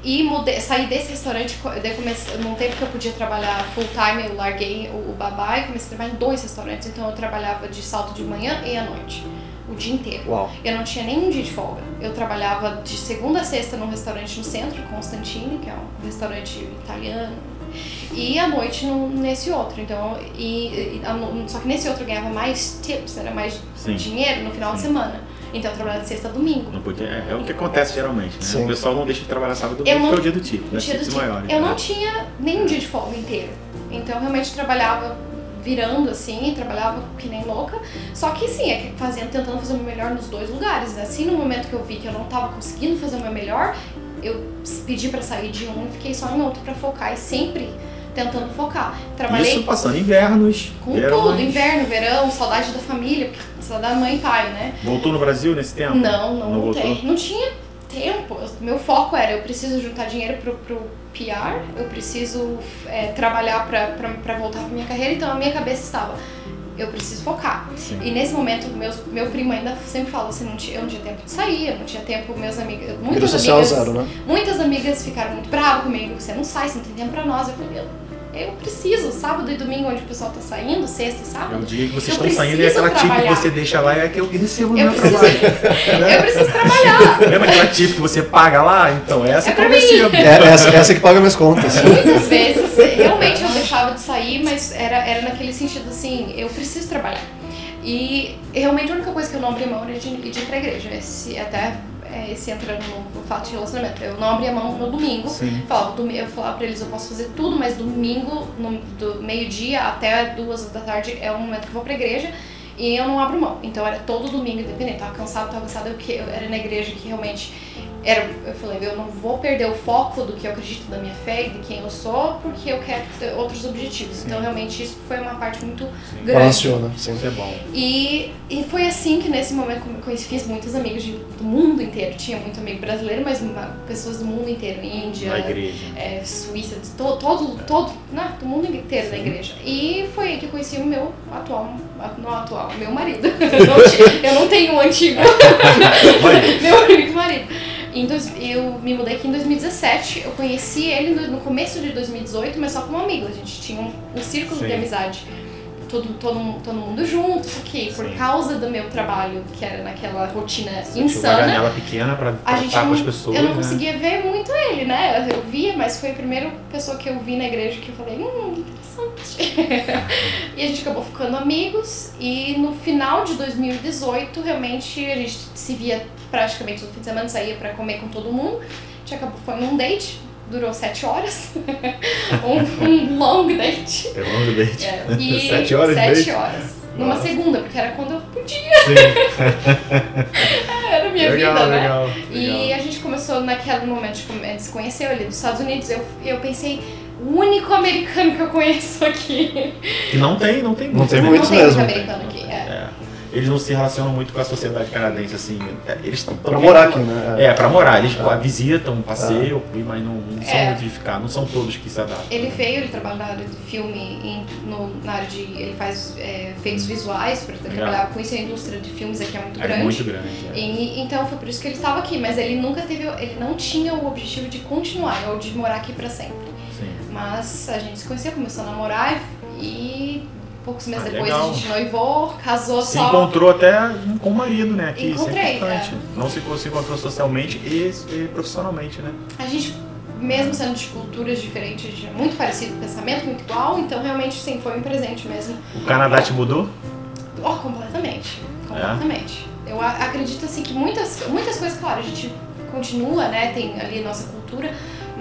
E mudei, saí desse restaurante, daí comecei, num tempo que eu podia trabalhar full time, eu larguei o, o babá e comecei a trabalhar em dois restaurantes. Então eu trabalhava de salto de manhã e à noite, o dia inteiro.
Uau.
Eu não tinha nenhum dia de folga. Eu trabalhava de segunda a sexta num restaurante no centro, Constantini, que é um restaurante italiano. e à noite no, nesse outro. Então, e, e, a- só que nesse outro eu ganhava mais tips, era mais
Sim.
dinheiro no final de
Sim.
semana. Então eu trabalhava de sexta a domingo.
Não podia, é, é o que acontece geralmente, né?
Sim.
O pessoal não deixa de trabalhar sábado e
Eu
domingo
não-
porque é o dia do tipo, né?
Dia do
Tipos
dia.
maiores.
Eu
né?
não tinha nenhum dia de folga inteiro. Então eu realmente trabalhava virando assim, trabalhava que nem louca. Só que sim, é que fazendo, tentando fazer o meu melhor nos dois lugares. Assim, no momento que eu vi que eu não tava conseguindo fazer o meu melhor, eu pedi pra sair de um e fiquei só em outro pra focar e sempre tentando focar. Trabalhei
Isso passando invernos,
com
verões.
tudo, inverno, verão, saudade da família, saudade da mãe e pai, né?
Voltou no Brasil nesse tempo?
Não, não,
Não
voltei.
voltou?
Não tinha tempo. Eu- Meu foco era, eu preciso juntar dinheiro pro, pro PR, eu preciso é, trabalhar pra voltar pra minha carreira, então a minha cabeça estava, eu preciso focar.
Sim.
E nesse momento, meus, meu primo ainda sempre fala assim, não tinha, eu não tinha tempo de sair, eu não tinha tempo, meus amigos, muitas amigas,
zero, né?
muitas amigas ficaram muito bravas comigo, você não sai, você não tem tempo pra nós. Eu falei, eu, preciso, sábado e domingo onde o pessoal tá saindo, sexta e
É
sábado,
o dia que vocês estão saindo e
preciso
aquela tip que você deixa lá é que eu recebo no
Eu
meu
preciso-
trabalho. (laughs)
eu preciso trabalhar.
Lembra aquela tip que você paga lá? Então, essa
É
que eu recebo.
É, essa, essa que paga minhas contas.
Muitas vezes, realmente eu deixava de sair, mas era, era naquele sentido assim, eu preciso trabalhar. E realmente a única coisa que eu não abri mão era de, de ir pra igreja. Esse, até é, esse entrando no, no fato de relacionamento. Eu não abria mão no domingo.
Sim.
Falava, eu falava pra eles, eu posso fazer tudo, mas domingo, no, do meio-dia até duas da tarde é o momento que eu vou pra igreja. E eu não abro mão. Então era todo domingo, independente. Tava cansado, tava cansada. Eu, que- eu era na igreja que realmente era. Eu falei, eu não vou perder o foco do que eu acredito da minha fé e de quem eu sou, porque eu quero ter outros objetivos. Então realmente isso foi uma parte muito grande.
Balanceou, né? Sim.
Isso é bom.
E, e foi assim que nesse momento eu conheci, fiz muitos amigos de- do mundo inteiro. Tinha muito amigo brasileiro, mas uma- pessoas do mundo inteiro. Índia, é, Suíça, de to, todo, todo, né, do mundo inteiro da igreja. E foi aí que eu conheci o meu atual, não atual, meu marido. (laughs) Eu não, não tenho um antigo. (laughs) (laughs) meu único marido. Em dois, eu me mudei aqui em 2017. Eu conheci ele no, no começo de 2018, mas só como amigo. A gente tinha um, um círculo
Sim.
de amizade. Todo, todo, todo mundo junto, só que por causa do meu trabalho, que era naquela rotina
Tinha uma
insana,
janela pequena pra
a gente não,
com as pessoas,
eu não
né?
conseguia ver muito ele, né? Eu via, mas foi a primeira pessoa que eu vi na igreja que eu falei, hum, interessante. (laughs) e a gente acabou ficando amigos e no final de 2018, realmente, a gente se via praticamente todo fim de semana, saía pra comer com todo mundo. A gente acabou, foi num date, durou sete horas. (laughs) um, um long date.
É longo date.
É, (laughs) e
Sete horas
Sete horas. Numa
Nossa.
segunda, porque era quando eu podia,
Sim.
era a minha
legal,
vida, né?
legal,
E
legal.
a gente começou naquele momento de se conhecer ali dos Estados Unidos. Eu, eu pensei, o único americano que eu conheço aqui.
Que não tem, não tem
Não
muito.
tem
né?
muitos
não tem
mesmo.
muito americano aqui. É.
É. Eles não se relacionam muito com a sociedade canadense, assim. É, Eles estão
Pra morar aqui, né?
É, pra morar. Eles visitam, passeiam, mas não, não são
É.
muito de ficar. Não são todos que se adaptam.
Ele veio, ele trabalha na área de filme, em- no- na área de. Ele faz é, efeitos visuais, para
Legal.
trabalhar com isso, a indústria de filmes aqui é muito
É
grande.
muito grande. é.
E, então foi por isso que ele estava aqui, mas ele nunca teve, ele não tinha o objetivo de continuar ou de morar aqui para sempre. Mas a gente se conheceu, começou a namorar e poucos meses
Ah,
depois
legal.
a gente noivou, casou
Se
só.
encontrou até com o marido, né? Isso é
Encontrei,
importante.
é.
Não se, se encontrou socialmente e, e profissionalmente, né?
A gente, mesmo sendo de culturas diferentes, é muito parecido, pensamento muito igual, então realmente sim, foi um presente mesmo.
O Canadá te mudou?
Oh, completamente.
É?
Completamente. Eu a- acredito assim que muitas, muitas coisas, claro, a gente continua, né? Tem ali nossa cultura,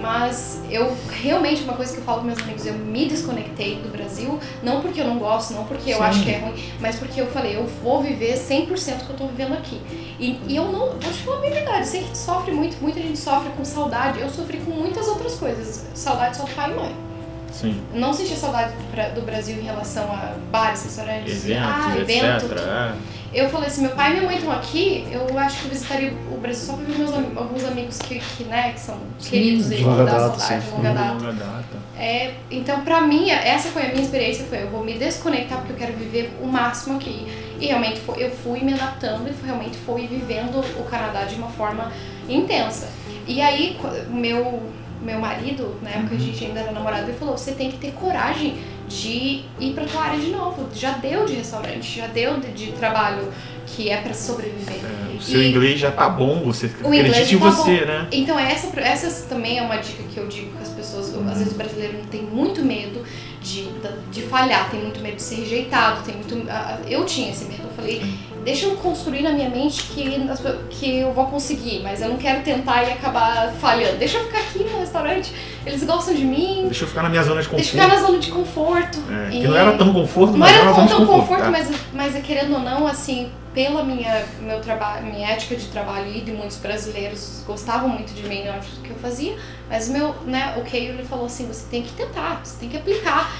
mas eu realmente, uma coisa que eu falo com meus amigos, eu me desconectei do Brasil, não porque eu não gosto, não porque eu
Sim.
acho que é ruim, mas porque eu falei, eu vou viver 100% que eu tô vivendo aqui. E, e eu não, vou te falar a minha verdade, sei que sofre muito, muita gente sofre com saudade, eu sofri com muitas outras coisas, saudade só do pai e mãe.
Sim.
Não senti saudade do, Bra- do Brasil em relação a bares, restaurantes,
Eventos,
ah,
etc.
evento. Eu falei assim, meu pai e minha mãe estão aqui, eu acho que eu visitaria o Brasil só pra ver meus, alguns amigos que, que, né, que são queridos e
longa
da
data,
saudade,
sim.
de longa data.
Longa data.
É, então, pra mim, essa foi a minha experiência, foi eu vou me desconectar porque eu quero viver o máximo aqui. E realmente foi- eu fui me adaptando e realmente fui vivendo o Canadá de uma forma intensa. E aí, meu, meu marido, na época a gente ainda era namorado, ele falou, você tem que ter coragem de ir pra tua área de novo. Já deu de restaurante, já deu de, de trabalho que é pra sobreviver.
É, o seu
E-
inglês já tá bom, você acredita em
tá
você,
bom.
né?
Então essa, essa também é uma dica que eu digo que as pessoas, às vezes o brasileiro não tem muito medo de, de falhar, tem muito medo de ser rejeitado, tem muito. ah, Eu tinha esse medo, eu falei, deixa eu construir na minha mente que, que eu vou conseguir, mas eu não quero tentar e acabar falhando. Deixa eu ficar aqui no restaurante, eles gostam de mim,
Deixa eu ficar na minha zona de conforto.
deixa eu ficar na zona de conforto.
É,
E-
que não era tão conforto,
não
mas era
era tão,
conforto.
conforto,
tá?
mas, mas querendo ou não, assim, pela minha, meu trabalho, minha ética de trabalho e de muitos brasileiros gostavam muito de mim, eu acho que eu fazia, mas o meu, né, o Keio, ele falou assim, você tem que tentar, você tem que aplicar.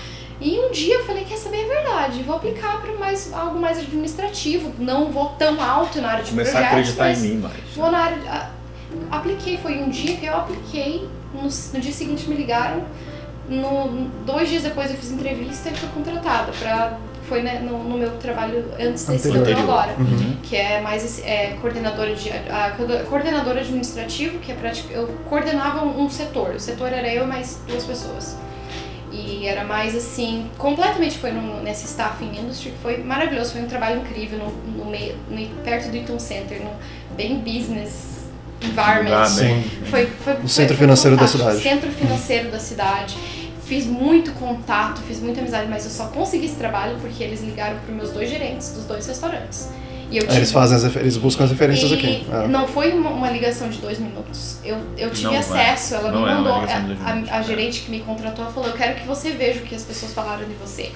E um dia eu falei, quer saber a verdade, vou aplicar para mais, algo mais administrativo, não vou tão alto na área de
Começar a
projetos,
acreditar em
mas
mim mais.
vou na área, a- apliquei, foi um dia que eu apliquei, no, no dia seguinte me ligaram, no, dois dias depois eu fiz entrevista e fui contratada pra, foi né, no, no meu trabalho antes desse que eu
Anterior.
agora,
Uhum.
que é mais é, coordenadora de a, a coordenadora administrativo, que é pratica, eu coordenava um, um setor, o setor era eu e mais duas pessoas. E era mais assim, completamente foi no, nesse staffing industry, que foi maravilhoso, foi um trabalho incrível no, no meio, no- perto do Eaton Center, no, bem business environment.
Ah,
Sim.
bem.
Foi, foi, foi-
centro
foi
financeiro da cidade.
Centro financeiro da cidade. Fiz muito contato, fiz muita amizade, mas eu só consegui esse trabalho porque eles ligaram para meus dois gerentes dos dois restaurantes. E eu
Aí eles fazem as refer- eles buscam as referências
e
aqui. Ah.
Não foi uma, uma ligação de dois minutos. Eu, eu tive
Não é.
acesso, ela
Não
me
é
mandou. a- a, a
é.
gerente que me contratou falou: Eu quero que você veja o que as pessoas falaram de você.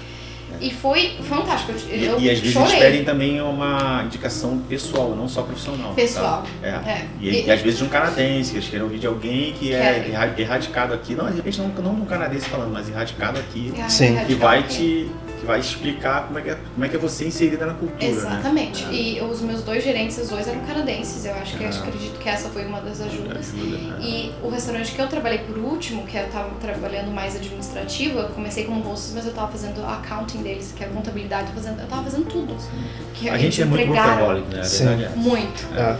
E foi fantástico. Eu,
E,
eu
e às vezes
chorei.
eles pedem também uma indicação pessoal, não só profissional.
Pessoal.
tá? É.
É.
E,
E-
e às vezes de um canadense, que eles querem ouvir de alguém que é erradicado aqui. Não, de repente não, não de um canadense falando, mas erradicado aqui.
É,
Sim.
Que vai
aqui.
te. Vai explicar como é que é, como é, que é você inserida na cultura.
Exatamente.
Né?
E os meus dois gerentes, os dois eram canadenses. Eu acho que eu
Ah.
acredito que essa foi uma das
É.
ajudas.
Ajuda, né?
E o restaurante que eu trabalhei por último, que eu tava trabalhando mais administrativo, eu comecei como hostess, mas eu tava fazendo accounting deles, que é a contabilidade, eu fazendo- eu tava fazendo tudo. Que
A gente é muito workaholic, né?
Sim.
verdade é.
Muito.
É.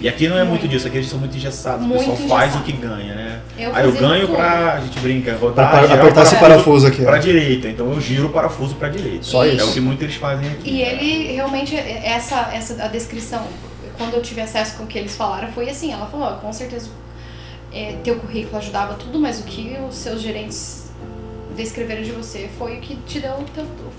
E aqui não é muito
Muito.
disso, aqui eles são muito engessados.
Muito
o pessoal faz
engessado.
o que ganha, né?
Eu
Aí eu ganho
tudo.
pra. A gente brinca,
Pra
rodar.
par-
girar
apertar
o
esse parafuso aqui.
Pra
ó.
direita, então eu giro o parafuso pra direita.
Só
É
isso.
o que muitos eles fazem aqui.
E ele realmente, essa, essa a descrição, quando eu tive acesso com o que eles falaram, foi assim, ela falou, com certeza é, teu currículo ajudava tudo, mas o que os seus gerentes descreveram de você foi o que te deu,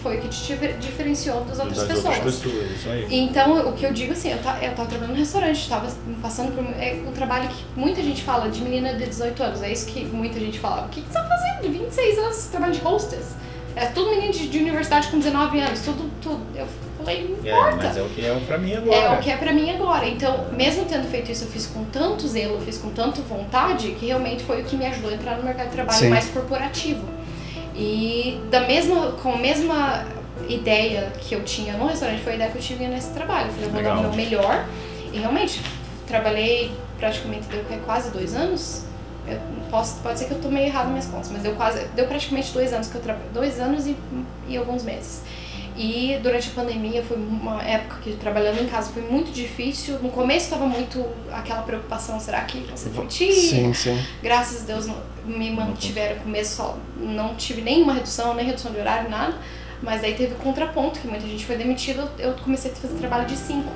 foi o que te difer- diferenciou das outras
Das
pessoas.
outras pessoas, isso aí.
Então, o que eu digo assim, eu, ta, eu tava trabalhando no restaurante, tava passando por é, um trabalho que muita gente fala de menina de 18 anos, é isso que muita gente fala. O que, que você tá fazendo de 26 anos, você trabalha de hostess? É tudo menino de, de universidade com 19 anos, tudo, tudo. Eu falei, não
É,
importa.
mas é o que é pra mim agora.
É o que é pra mim agora. Então, mesmo tendo feito isso, eu fiz com tanto zelo, eu fiz com tanta vontade, que realmente foi o que me ajudou a entrar no mercado de trabalho
Sim.
mais corporativo. E da mesma, com a mesma ideia que eu tinha no restaurante, foi a ideia que eu tive nesse trabalho. Eu falei, eu vou dar o meu melhor. E realmente, trabalhei praticamente deu que, quase dois anos. Eu posso, pode ser que eu tô meio errado nas minhas contas, mas deu quase, deu praticamente dois anos que eu trabalhei, dois anos e, e alguns meses. E durante a pandemia foi uma época que trabalhando em casa foi muito difícil. No começo estava muito aquela preocupação, será que vão ser demitidos?
Sim, sim.
Graças a Deus me mantiveram com o mesmo só. Não tive nenhuma redução, nem redução de horário, nada. Mas aí teve o contraponto, que muita gente foi demitida, eu comecei a fazer trabalho de cinco.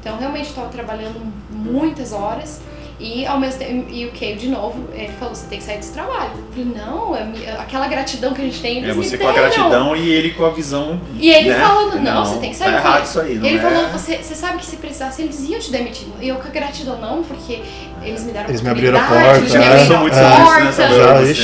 Então realmente estava trabalhando muitas horas e ao mesmo tempo, e o que de novo, ele falou, você tem que sair desse trabalho. Eu falei, não, é mi- aquela gratidão que a gente tem,
É
eles
você
me
com a gratidão e ele com a visão.
E ele
né?
falando, não, você tem que sair.
Tá
Eu
errado isso aí, não
ele
é?
falou, você, você sabe que se precisasse, eles iam te demitir. E eu com a gratidão não, porque eles me deram
Eles me abriram a porta,
eles me
né?
conversou
abriram
muito
a porta.
Já, ixi?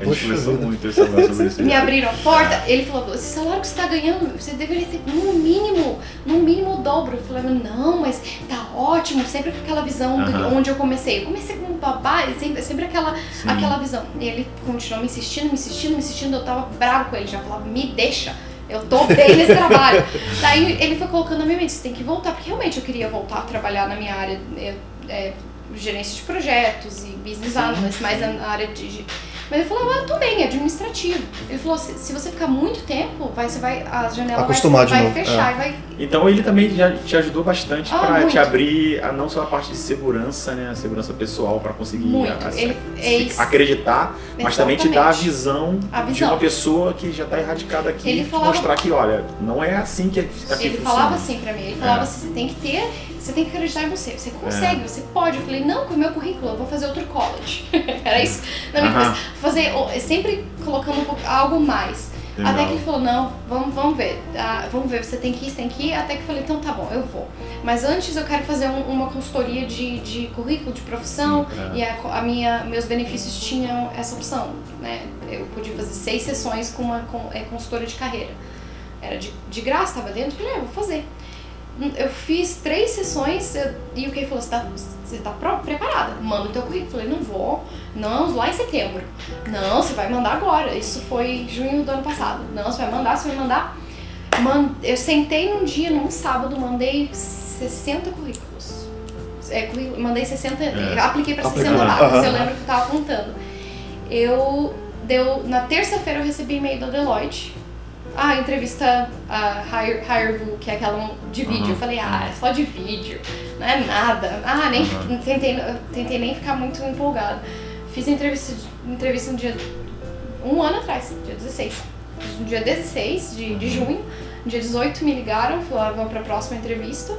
A gente conversou muito sobre sobre isso.
me abriram a porta, ele falou, esse salário que você tá ganhando, você deveria ter no mínimo, no mínimo o dobro. Eu falei, não, mas tá ótimo, sempre com aquela visão de
Aham.
onde eu comecei. Eu comecei como babá, sempre, sempre aquela,
Sim.
aquela visão. E ele continuou me insistindo, me insistindo, me insistindo, eu tava bravo com ele, já falava, me deixa. Eu tô bem nesse (laughs) trabalho. Daí ele foi colocando na minha mente, você tem que voltar, porque realmente eu queria voltar a trabalhar na minha área, é, é, gerência de projetos e business analyst, mais na área de, Mas ele falou, ah, eu tô bem, é administrativo. Ele falou, se, se você ficar muito tempo, vai, você vai, a janela
Acostumar de
vai, vai
novo,
fechar
é.
e vai
Então ele também já te ajudou bastante
Ah,
pra
muito.
te abrir a, não só a parte de segurança, né? A segurança pessoal pra conseguir
Muito.
a- a-
Ele-
se-
é
acreditar, mas também te dar a
Exatamente.
visão,
A
de
visão.
uma pessoa que já tá erradicada aqui
Ele
e te
falava-
mostrar que, olha, não é assim que aqui
Ele
funciona.
falava assim pra mim, ele falava
É.
assim, você tem que ter, você tem que acreditar em você, você consegue, você pode. Eu falei, não, com o meu currículo, eu vou fazer outro college. (laughs) Era isso na minha cabeça. Fazer, sempre colocando um pouco, algo mais.
Legal.
Até que ele falou, não, vamos, vamos ver, ah, vamos ver, você tem que ir, você tem que ir. Até que eu falei, então tá bom, eu vou. Mas antes eu quero fazer um- uma consultoria de, de currículo, de profissão,
Sim, é.
e a, a minha, meus benefícios tinham essa opção, né? Eu podia fazer seis sessões com uma com, é, consultora de carreira. Era de, de graça, tava dentro, falei, ah, eu vou fazer. Eu fiz três sessões eu- e o que falou, você tá, você tá preparada, manda o teu currículo. Eu falei, não vou, não, lá em setembro. Não, você vai mandar agora. Isso foi junho do ano passado. Não, você vai mandar, você vai mandar. Man- eu sentei num dia, num sábado, mandei 60 currículos. É, currículo- mandei 60,
É.
apliquei pra
Aplicando,
60 vagas,
aham.
eu lembro que eu tava contando. Eu deu na terça-feira eu recebi e-mail da Deloitte. Ah, entrevista a Hire, HireVue, que é aquela de vídeo.
Uhum.
Eu falei, ah, é só de vídeo, não é nada. Ah, nem
Uhum.
tentei, tentei nem ficar muito empolgada. Fiz a entrevista, entrevista no dia um ano atrás, dia 16. No dia 16 de, de junho, no dia 18 me ligaram, falaram, vamos pra próxima entrevista.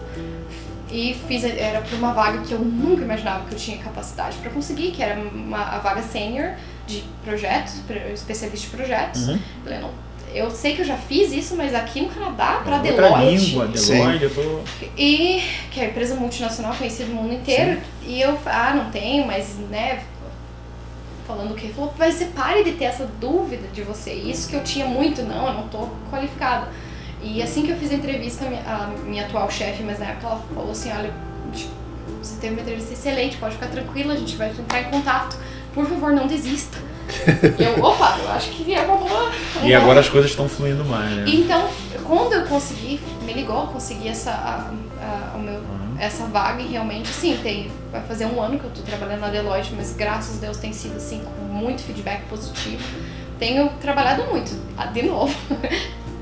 E fiz, era pra uma vaga que eu nunca imaginava que eu tinha capacidade pra conseguir, que era uma, a vaga sênior de projetos, pro- especialista de projetos.
Uhum.
Falei, não, eu sei que eu já fiz isso, mas aqui no Canadá, pra
Outra
Deloitte.
língua,
Sim.
Deloitte, eu tô...
E que é uma empresa multinacional conhecida no mundo inteiro. E eu, ah, não tenho, mas, né, falando o que? Ele falou, mas você pare de ter essa dúvida de você. Isso que eu tinha muito, não, eu não tô qualificada. E assim que eu fiz a entrevista, a minha, a minha atual chefe, mas na época ela falou assim, olha, você teve uma entrevista excelente, pode ficar tranquila, a gente vai entrar em contato. Por favor, não desista. Eu, opa, eu acho que é uma boa.
E agora as coisas estão fluindo mais, né?
Então, quando eu consegui, me ligou, consegui essa, a, a- o meu,
Uhum.
essa vaga e realmente, sim, tem, vai fazer um ano que eu tô trabalhando na Deloitte, mas graças a Deus tem sido, assim, com muito feedback positivo. Tenho trabalhado muito, de novo.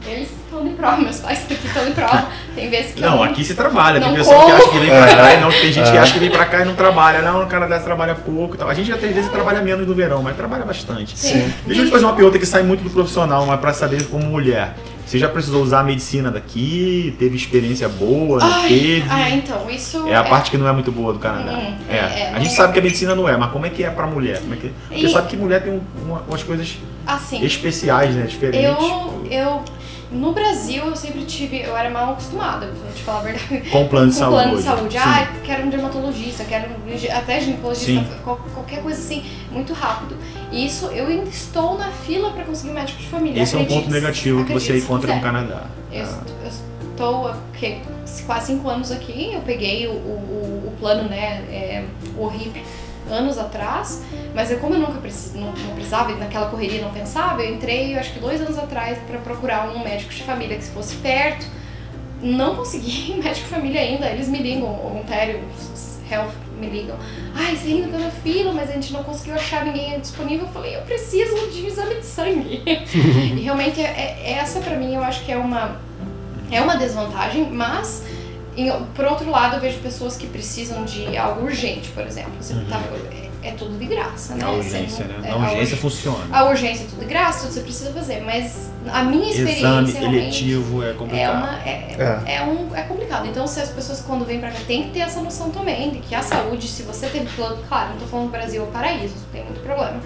Eles estão de prova, meus pais (laughs) aqui estão de prova. Tem vezes que
Não,
eu
aqui se trabalha. Tem pessoa que
como.
acha que vem pra cá e não. Tem gente que
É.
acha que vem pra cá e não trabalha. Não, o cara dessa trabalha pouco e tal. A gente até às vezes trabalha menos no verão, mas trabalha bastante.
Sim.
Deixa eu te fazer uma pergunta que sai muito do profissional, mas pra saber como mulher. Você já precisou usar a medicina daqui? Teve experiência boa? Não
Ai,
teve?
ah, então, isso
É a parte que não é muito boa do Canadá.
Hum,
é.
é, é.
A gente sabe que a medicina não é, mas como é que é pra mulher? Como é que... Porque
E-
sabe que mulher tem um- uma- umas coisas
assim,
especiais, né? Diferentes.
eu, eu, no Brasil, eu sempre tive, eu era mal acostumada, vou te falar a verdade.
Com plano de
com
saúde.
plano de saúde.
Sim.
Ah, quero um dermatologista, quero um, até ginecologista,
Sim.
qualquer coisa assim, muito rápido. E isso, eu ainda estou na fila para conseguir um médico de família.
Esse é um ponto negativo que você encontra no
quiser.
Canadá.
Eu,
Ah.
eu estou quase cinco anos aqui, eu peguei o, o, o plano, né, é, o RIP anos atrás, mas eu, como eu nunca precis, não, não precisava, naquela correria não pensava, eu entrei, eu acho que dois anos atrás, para procurar um médico de família que fosse perto. Não consegui (laughs) médico de família ainda, eles me ligam, o Ontário Health me ligam. Ai, você ainda tá na fila, mas a gente não conseguiu achar ninguém disponível. Eu falei, eu preciso de exame de sangue. (laughs) e realmente, é, é- essa pra mim, eu acho que é uma, é uma desvantagem, mas em- por outro lado, eu vejo pessoas que precisam de algo urgente, por exemplo. Você
Uhum.
tá- é, é tudo de graça, né?
A urgência,
Você
né?
não- é, a
urgência
urgência-
funciona.
a urgência é tudo de graça, tudo você precisa fazer, mas a minha experiência
Exame
realmente
eletivo é
é,
complicado.
uma, é, é. um, é complicado. Então, se as pessoas quando vêm pra cá tem que ter essa noção também de que a saúde, se você teve plano, claro, não tô falando do Brasil é o paraíso, tem muito problema.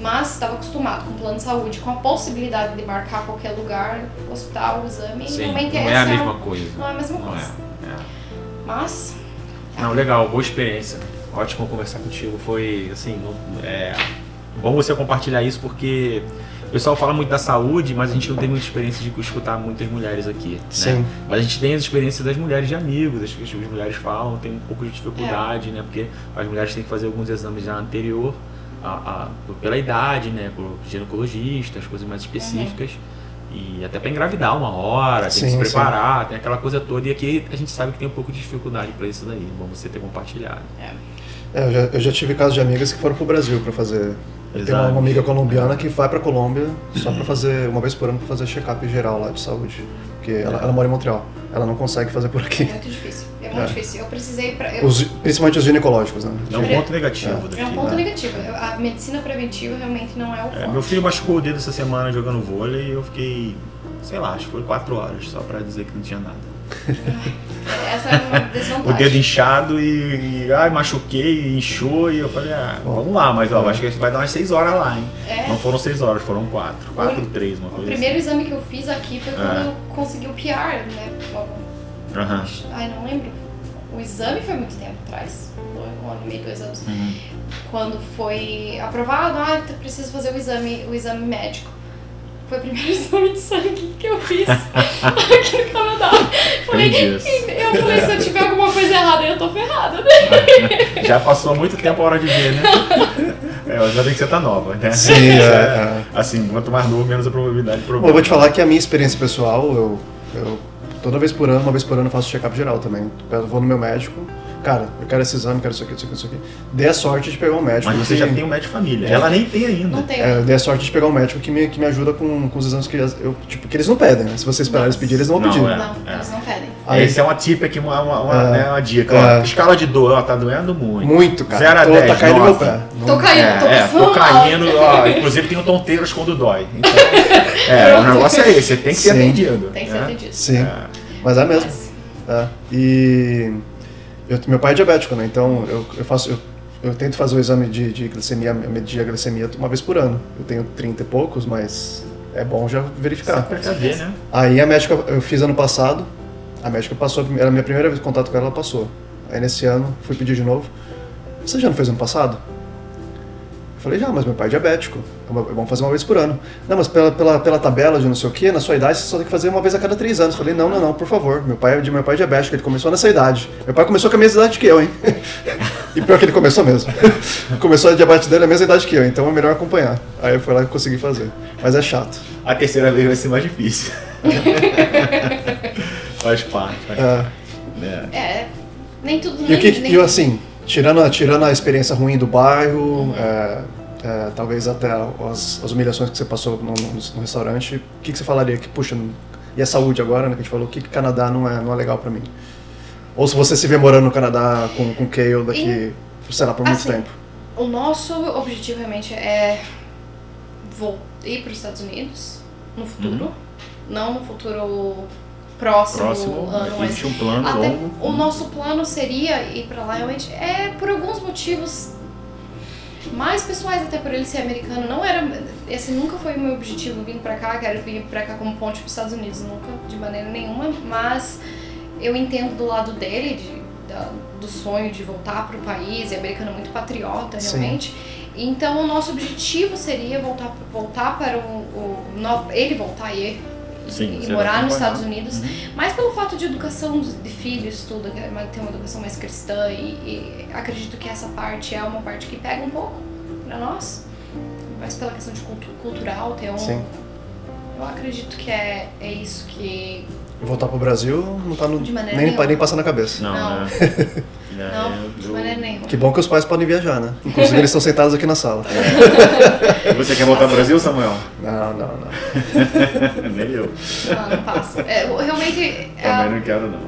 Mas estava acostumado com plano de saúde, com a possibilidade de marcar qualquer lugar, hospital, exame, e
Sim, não é a
essa
mesma coisa.
Não é a mesma
Não
coisa.
é. É.
Mas.
Não, legal, boa experiência. Ótimo conversar contigo. Foi assim, é bom você compartilhar isso porque o pessoal fala muito da saúde, mas a gente não tem muita experiência de escutar muitas mulheres aqui. Né?
Sim.
Mas a gente tem as experiências das mulheres de amigos, as que as mulheres falam, tem um pouco de dificuldade, né? Porque as mulheres têm que fazer alguns exames já anterior a, a- pela idade, né? Por ginecologistas, coisas mais específicas. E até para engravidar uma hora, tem que
Sim,
se
sim.
preparar, tem aquela coisa toda. E aqui a gente sabe que tem um pouco de dificuldade para isso daí. Bom você ter compartilhado.
É, eu, já, eu já tive casos de amigas que foram pro Brasil para fazer Eu tenho uma amiga colombiana que vai pra Colômbia só pra fazer, uma vez por ano, pra fazer check-up geral lá de saúde. Porque ela, ela mora em Montreal. Ela não consegue fazer por
É
aqui.
muito difícil. É muito
É.
difícil. Eu precisei pra. Eu,
Os- principalmente os ginecológicos, né?
É um ponto negativo daqui.
é um ponto
né?
negativo. A medicina preventiva realmente não é o
É,
foco.
meu filho machucou o dedo essa semana jogando vôlei e eu fiquei, sei lá, acho que foi quatro horas só pra dizer que não tinha nada.
Essa é uma (laughs) desvantagem.
O dedo inchado e, e ai, machuquei, inchou e eu falei, ah, vamos lá, mas ó, acho que vai dar umas seis horas lá, hein?
É.
Não foram seis horas, foram quatro. Quatro, três, uma
O
coisa
primeiro exame que eu fiz aqui foi quando
É.
eu consegui o PR, né?
assim. Aham.
Ai, não lembro. O exame foi muito tempo atrás. Foi um ano e meio, dois anos.
Uhum.
Quando foi aprovado, ah, tu precisa fazer o exame, o exame médico. Foi o primeiro (laughs) exame de sangue que eu fiz (laughs) aqui no Canadá. Falei, eu falei, se eu tiver alguma coisa errada, eu tô ferrada, né?
Já passou muito tempo a hora de ver, né? (laughs) É, já tem que você tá nova, né?
Sim, é, é.
Assim, quanto mais novo, menos a probabilidade de
Bom,
problema.
eu vou te falar que a minha experiência pessoal, eu, eu toda vez por ano, uma vez por ano, eu faço check-up geral também. Eu vou no meu médico, cara, eu quero esse exame, quero isso aqui, isso aqui, isso aqui. Dei a sorte de pegar um médico.
Mas você
que-
já tem um médico de família. Ela nem tem ainda.
Não tem.
É, dei a sorte de pegar um médico que me, que me ajuda com, com os exames que eu, tipo, que eles não pedem, né? Se você esperar eles pedirem, eles não vão
Não,
pedir.
é.
Não, eles não pedem.
Aí-
Esse é uma tip aqui, uma, uma, uma,
É.
né, uma dica.
É.
Ó, escala de dor, ó, tá doendo muito.
Muito, cara.
Zero a
Tô-
10,
tá caindo meu
nove.
pé.
Tô
Não-
caindo, tô
É, é, tô caindo, ó, inclusive tem tonteiros quando dói. Então, (laughs) é, o negócio é esse, você tem que ser
Sim.
atendido.
Tem que ser
né?
atendido.
Sim,
É.
mas é mesmo. É. E eu- meu pai é diabético, né? Então eu, eu faço. Eu, eu tento fazer o exame de, de glicemia, medir a glicemia uma vez por ano. Eu tenho 30 e poucos, mas é bom já verificar.
Pra saber, né?
Aí a médica, eu fiz ano passado, a médica passou, era a minha primeira vez contato com ela, ela passou. Aí nesse ano, fui pedir de novo. Você já não fez ano passado? Eu falei, já, mas meu pai é diabético. É uma- Vamos fazer uma vez por ano. Não, mas pela, pela, pela tabela de não sei o que, na sua idade, você só tem que fazer uma vez a cada três anos. Eu falei, não, não, não, por favor. Meu pai, é de meu pai é diabético, ele começou nessa idade. Meu pai começou com a mesma idade que eu, hein? (laughs) e pior que ele começou mesmo. (laughs) começou a diabetes dele a mesma idade que eu, então é melhor acompanhar. Aí eu fui lá e consegui fazer. Mas é chato.
A terceira vez vai ser mais difícil. (laughs) faz parte. Faz
É.
parte. É.
É, nem tudo.
E
nem,
o que,
nem,
e assim, tirando, a- tirando a experiência ruim do bairro, é, é, talvez até as, as humilhações que você passou no, no- no restaurante, o que, que você falaria que, puxa, e a saúde agora, né, que a gente falou, o que, que Canadá não é, não é legal pra mim? Ou se você se vê morando no Canadá com, com Kale daqui, sei lá, por muito
assim,
tempo.
O nosso objetivo realmente é vol- ir para os Estados Unidos no futuro. Não no futuro próximo,
Próximo,
ano, mas
existe um plano
Até
longo.
o nosso plano seria ir pra lá realmente é por alguns motivos mais pessoais até por ele ser americano. Não era esse nunca foi o meu objetivo vir pra cá quero vir pra cá como ponte pros Estados Unidos nunca de maneira nenhuma. Mas eu entendo do lado dele de, da- do sonho de voltar pro país e americano é muito patriota
Sim.
realmente. Então o nosso objetivo seria voltar voltar para o, o ele voltar e
Sim,
e morar nos. Estados Unidos,
Uhum.
mas pelo fato de educação de filhos, tudo, é ter uma educação mais cristã e, e acredito que essa parte é uma parte que pega um pouco pra nós, mas pela questão de cultu cultural, ter um...
Sim.
Eu acredito que é, é isso que...
Voltar pro Brasil não tá no, nem,
nenhuma.
nem passa na cabeça.
Não,
Não.
né? (laughs) É,
Não,
eu-
de maneira nenhuma.
Que bom que os pais podem viajar, né? Inclusive (laughs) eles estão sentados aqui na sala.
Você quer voltar ao Brasil, Samuel?
Não, não, não. (laughs)
Nem eu.
Não, não passa. É, eu- realmente, é,
Também não quero, não.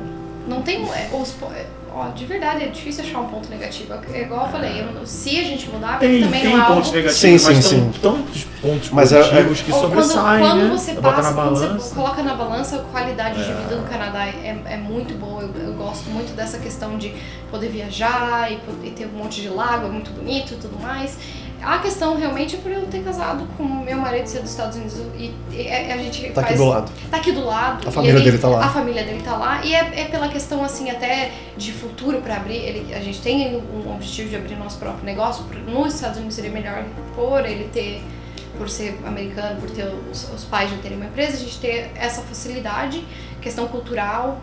não tem... é, os, é, ó, de verdade, é difícil achar um ponto negativo. É igual eu falei, eu não- se a gente mudar,
Tem,
também
tem
não é algo...
pontos negativos,
Sim,
mas
sim,
tão,
sim.
tantos pontos
Mas é-
positivos que
Ou
sobressaem,
quando, quando
né?
você passa,
na
quando você coloca na balança, a qualidade de
É.
vida no Canadá é, é muito boa. Eu, eu gosto muito dessa questão de poder viajar e, e ter um monte de lago, é muito bonito e tudo mais. A questão realmente é por eu ter casado com meu marido ser dos Estados Unidos e, e a gente
Tá aqui
faz-
do lado.
Tá aqui do lado.
A família
ele-
dele tá lá.
A família dele tá lá. E é, é pela questão, assim, até de futuro pra abrir. Ele, a gente tem um objetivo de abrir nosso próprio negócio. Nos Estados Unidos seria melhor por ele ter, por ser americano, por ter os, os pais já terem uma empresa, a gente ter essa facilidade, questão cultural,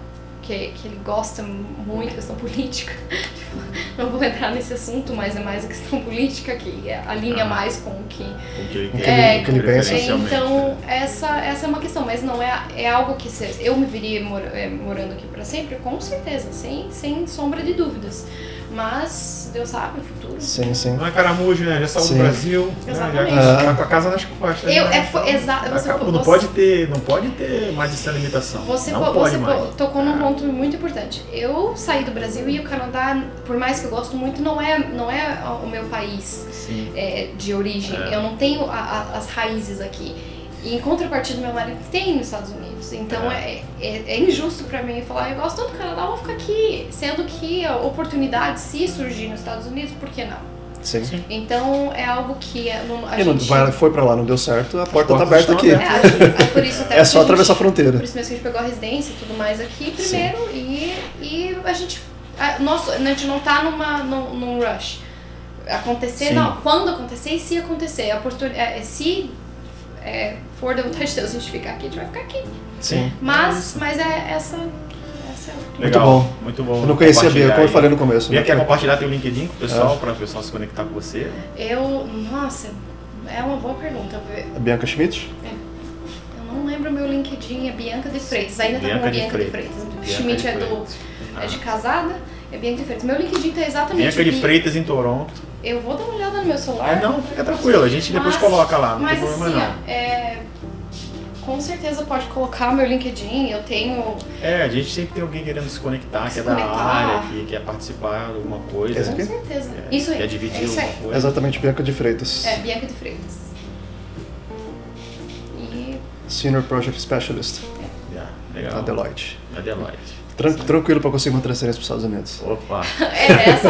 que, que ele gosta muito, questão política, de (laughs) não vou entrar nesse assunto, mas é mais a questão (laughs) política que alinha
Ah.
mais com o que
O que ele
que
ele-
que ele pensa.
então, essa, essa é uma questão, mas não é, é algo que se, eu me viria mor, é, morando aqui pra sempre, com certeza, sem, sem sombra de dúvidas. Mas Deus sabe o futuro.
Sim, sim.
Não é caramujo, né? Já saiu do Brasil, né? já
Exatamente.
tá com a casa nas costas.
Eu-
né?
é, você-
não
você-
pode ter, não pode ter mais essa limitação.
Você,
não
po-
pode
você
mais.
po- tocou num ponto muito importante. Eu saí do Brasil e o Canadá, por mais que eu gosto muito, não é, não é o meu país é, de origem.
É.
Eu não tenho a- a- as raízes aqui. E em contrapartida, meu marido tem nos Estados Unidos. Então é, é, é injusto pra mim falar, eu gosto tanto do Canadá, vou ficar aqui. Sendo que a oportunidade, se surgir nos Estados Unidos, por que não?
sim.
Então é algo que é- não- a
E não,
gente...
vai, foi pra lá, não deu certo, a porta tá aberta aqui.
É, é por isso até (laughs)
É
que
só
a
atravessar a fronteira.
Por isso mesmo que a gente pegou a residência e tudo mais aqui primeiro e, e a gente. A, nosso, a gente não tá numa, num, num rush. Acontecer,
Sim.
não. Quando acontecer e se acontecer. A oportunidade, se é, for da vontade de Deus a gente ficar aqui, a gente vai ficar aqui.
Sim.
Mas, mas é essa. essa é a
Muito
Legal,
bom.
Muito bom.
Eu não conhecia a Bia, como eu falei no começo.
Bia,
né?
quer compartilhar teu LinkedIn com o pessoal,
É.
para o pessoal se conectar com você?
Eu. Nossa, é uma boa pergunta.
A Bianca Schmidt?
Eu não lembro meu LinkedIn, é Bianca de Freitas. Ainda tá
Bianca
com
de
Bianca de
Freitas.
Freitas.
Bianca
Schmidt
de
é, do,
Freitas.
é de
Ah.
casada, é Bianca de Freitas. Meu LinkedIn tá exatamente.
Bianca de Freitas em Toronto.
Eu vou dar uma olhada no meu celular.
Ah, não, fica tranquilo, a gente depois
Mas-
coloca lá, não
Mas
tem problema
assim,
não.
é, com certeza pode colocar meu LinkedIn. Eu tenho.
É, a gente sempre tem alguém querendo se conectar, que é da área, que quer participar de alguma coisa.
Quer
Com certeza.
É,
Isso aí.
Quer dividir
é isso aí.
alguma coisa.
Exatamente, Bianca de Freitas.
É, Bianca de Freitas. E.
Senior Project Specialist
Yeah,
da
legal.
Deloitte.
Da Deloitte.
Tran- tranquilo pra conseguir uma transferência para os Estados Unidos.
Opa. (laughs)
É, essa,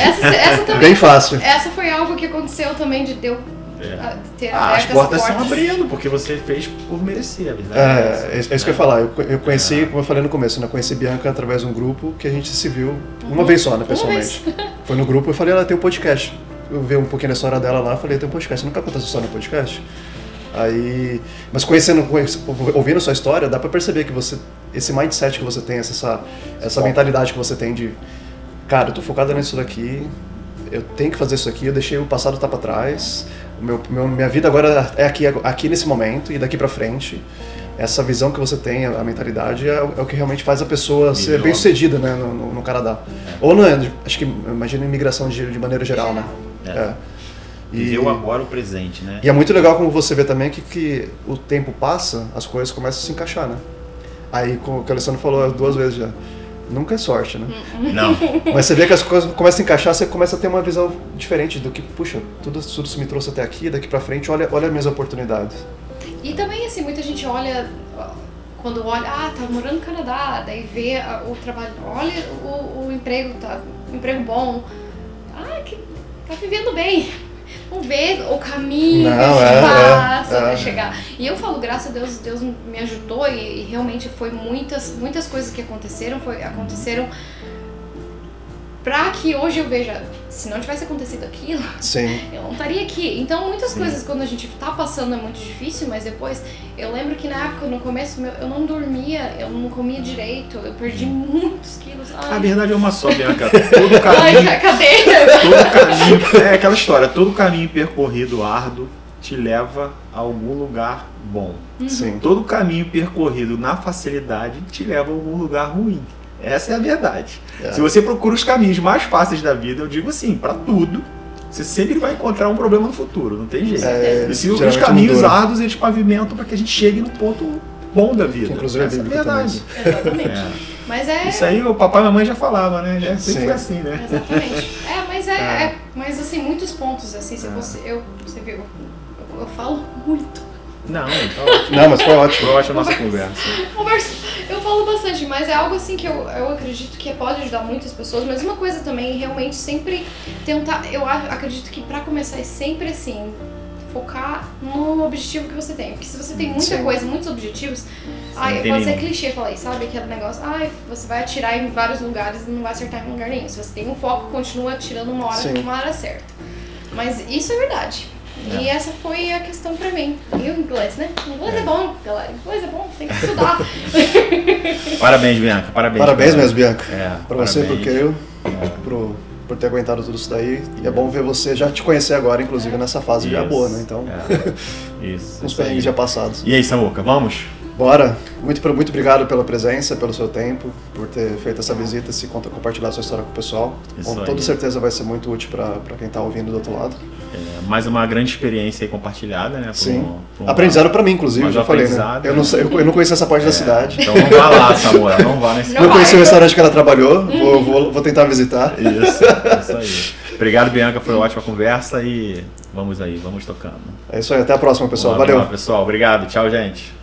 essa, essa também.
Bem fácil.
Essa foi algo que aconteceu também de eu
É.
ter
Ah, as portas estão abrindo, porque você fez por merecer, a verdade. essa,
É, é isso que eu ia
né?
falar. Eu, eu conheci,
É.
como eu falei no começo, né? eu conheci Bianca através de um grupo que a gente se viu uma vez só, né, pessoalmente. (laughs) Foi no grupo e eu falei, ela tem um podcast. Eu vi um pouquinho da história dela lá, falei, tem um podcast. Você nunca essa história no podcast? Aí, mas conhecendo, conhece- ouvindo sua história, dá pra perceber que você, esse mindset que você tem, essa, essa mentalidade que você tem de, cara, eu tô focado nisso daqui, eu tenho que fazer isso aqui, eu deixei o passado estar pra trás, o meu, meu- minha vida agora é aqui, aqui nesse momento e daqui pra frente. Essa visão que você tem, a mentalidade, é, o- é que realmente faz a pessoa ser bem sucedida né, no, no- Canadá. Ou no, acho que, imagina imigração de, de maneira geral, né?
É.
É.
Viver o agora, o presente, né?
E é muito legal como você vê também que, que o tempo passa, as coisas começam a se encaixar, né? Aí, como o que o Alessandro falou duas vezes já, nunca é sorte, né?
Não. (laughs)
Mas você vê que as coisas começam a encaixar, você começa a ter uma visão diferente do que, puxa, tudo, tudo isso me trouxe até aqui, daqui pra frente, olha, olha as minhas oportunidades.
E também, assim, muita gente olha, quando olha, ah, tá morando no Canadá, daí vê a- o trabalho, olha o, o emprego, tá, um emprego bom. Ah, que tá vivendo bem. Não vê o caminho
Não,
que gente
é,
passa
é,
pra
é.
chegar. E eu falo, graças a Deus, Deus me ajudou e, e realmente foi muitas, muitas coisas que aconteceram, foi, aconteceram pra que hoje eu veja, se não tivesse acontecido aquilo,
Sim, (laughs)
eu não estaria aqui. Então, muitas
Sim.
coisas quando a gente tá passando é muito difícil, mas depois, eu lembro que na época, no começo, meu, eu não dormia, eu não comia direito, eu perdi muitos quilos.
A
Ai,
verdade é uma só, Bianca. (laughs) Todo
ai
caminho,
a cadeira!
todo caminho, é aquela história, todo caminho percorrido árduo te leva a algum lugar bom.
sim.
Todo caminho percorrido na facilidade te leva a algum lugar ruim. Essa é a verdade.
É.
Se você procura os caminhos mais fáceis da vida, eu digo assim, pra tudo, você sempre vai encontrar um problema no futuro, não tem jeito.
É,
e se os caminhos
mudou,
árduos eles pavimentam para que a gente chegue no ponto bom da vida.
Inclusive é
Essa é a verdade.
Exatamente.
É.
Mas é.
Isso aí o papai e a mamãe já falava, né? Já sempre
Sim.
foi assim, né?
Exatamente. É, mas é,
É.
é- Mas assim, muitos pontos, assim, se
É.
você. Eu, você viu, eu, eu falo muito.
Não,
Não, mas foi ótimo.
eu acho a nossa conversa. (laughs)
Converso, eu falo bastante, mas é algo assim que eu, eu acredito que pode ajudar muitas pessoas. Mas uma coisa também, realmente, sempre tentar. Eu acredito que pra começar é sempre assim. Focar no objetivo que você tem. Porque se você tem muita
Sim.
coisa, muitos objetivos, ai, pode ser clichê falar isso, sabe? Aquele negócio, ai, você vai atirar em vários lugares e não vai acertar em lugar nenhum. Se você tem um foco, continua atirando uma hora
Sim.
numa hora certa. Mas isso é verdade. E essa foi a questão pra mim. E o inglês, né? O inglês é, bom, galera. O inglês é bom, tem que estudar. (laughs)
Parabéns, Bianca. Parabéns.
Parabéns
Bianca.
mesmo, Bianca.
É,
Pra você,
parabéns.
porque eu pro, por ter aguentado tudo isso daí. E é bom ver você já te conhecer agora, inclusive nessa fase já
Isso.
boa, né? Então,
É. (laughs) Isso.
uns
isso aí.
perrengues já passados.
E aí, Samuca, vamos?
Bora! Muito, muito obrigado pela presença, pelo seu tempo, por ter feito essa visita, se conta compartilhar sua história com o pessoal.
Isso
Com
aí.
toda certeza vai ser muito útil para quem está ouvindo do outro lado.
É, mais uma grande experiência aí compartilhada, né? por
Sim.
um- um-
Aprendizado para mim, inclusive,
Mas
já falei, né?
aprendizado,
Eu não, sei, eu não conheço essa parte da cidade.
Então não vá lá, Samuel, não vá nesse
Não
Não
vai.
conheci o restaurante que ela trabalhou, vou, vou, vou tentar visitar.
Isso, isso aí. Obrigado, Bianca, foi uma ótima conversa e vamos aí, vamos tocando.
É isso aí, até a próxima, pessoal.
Vamos lá,
Valeu!
pessoal. Obrigado, tchau, gente.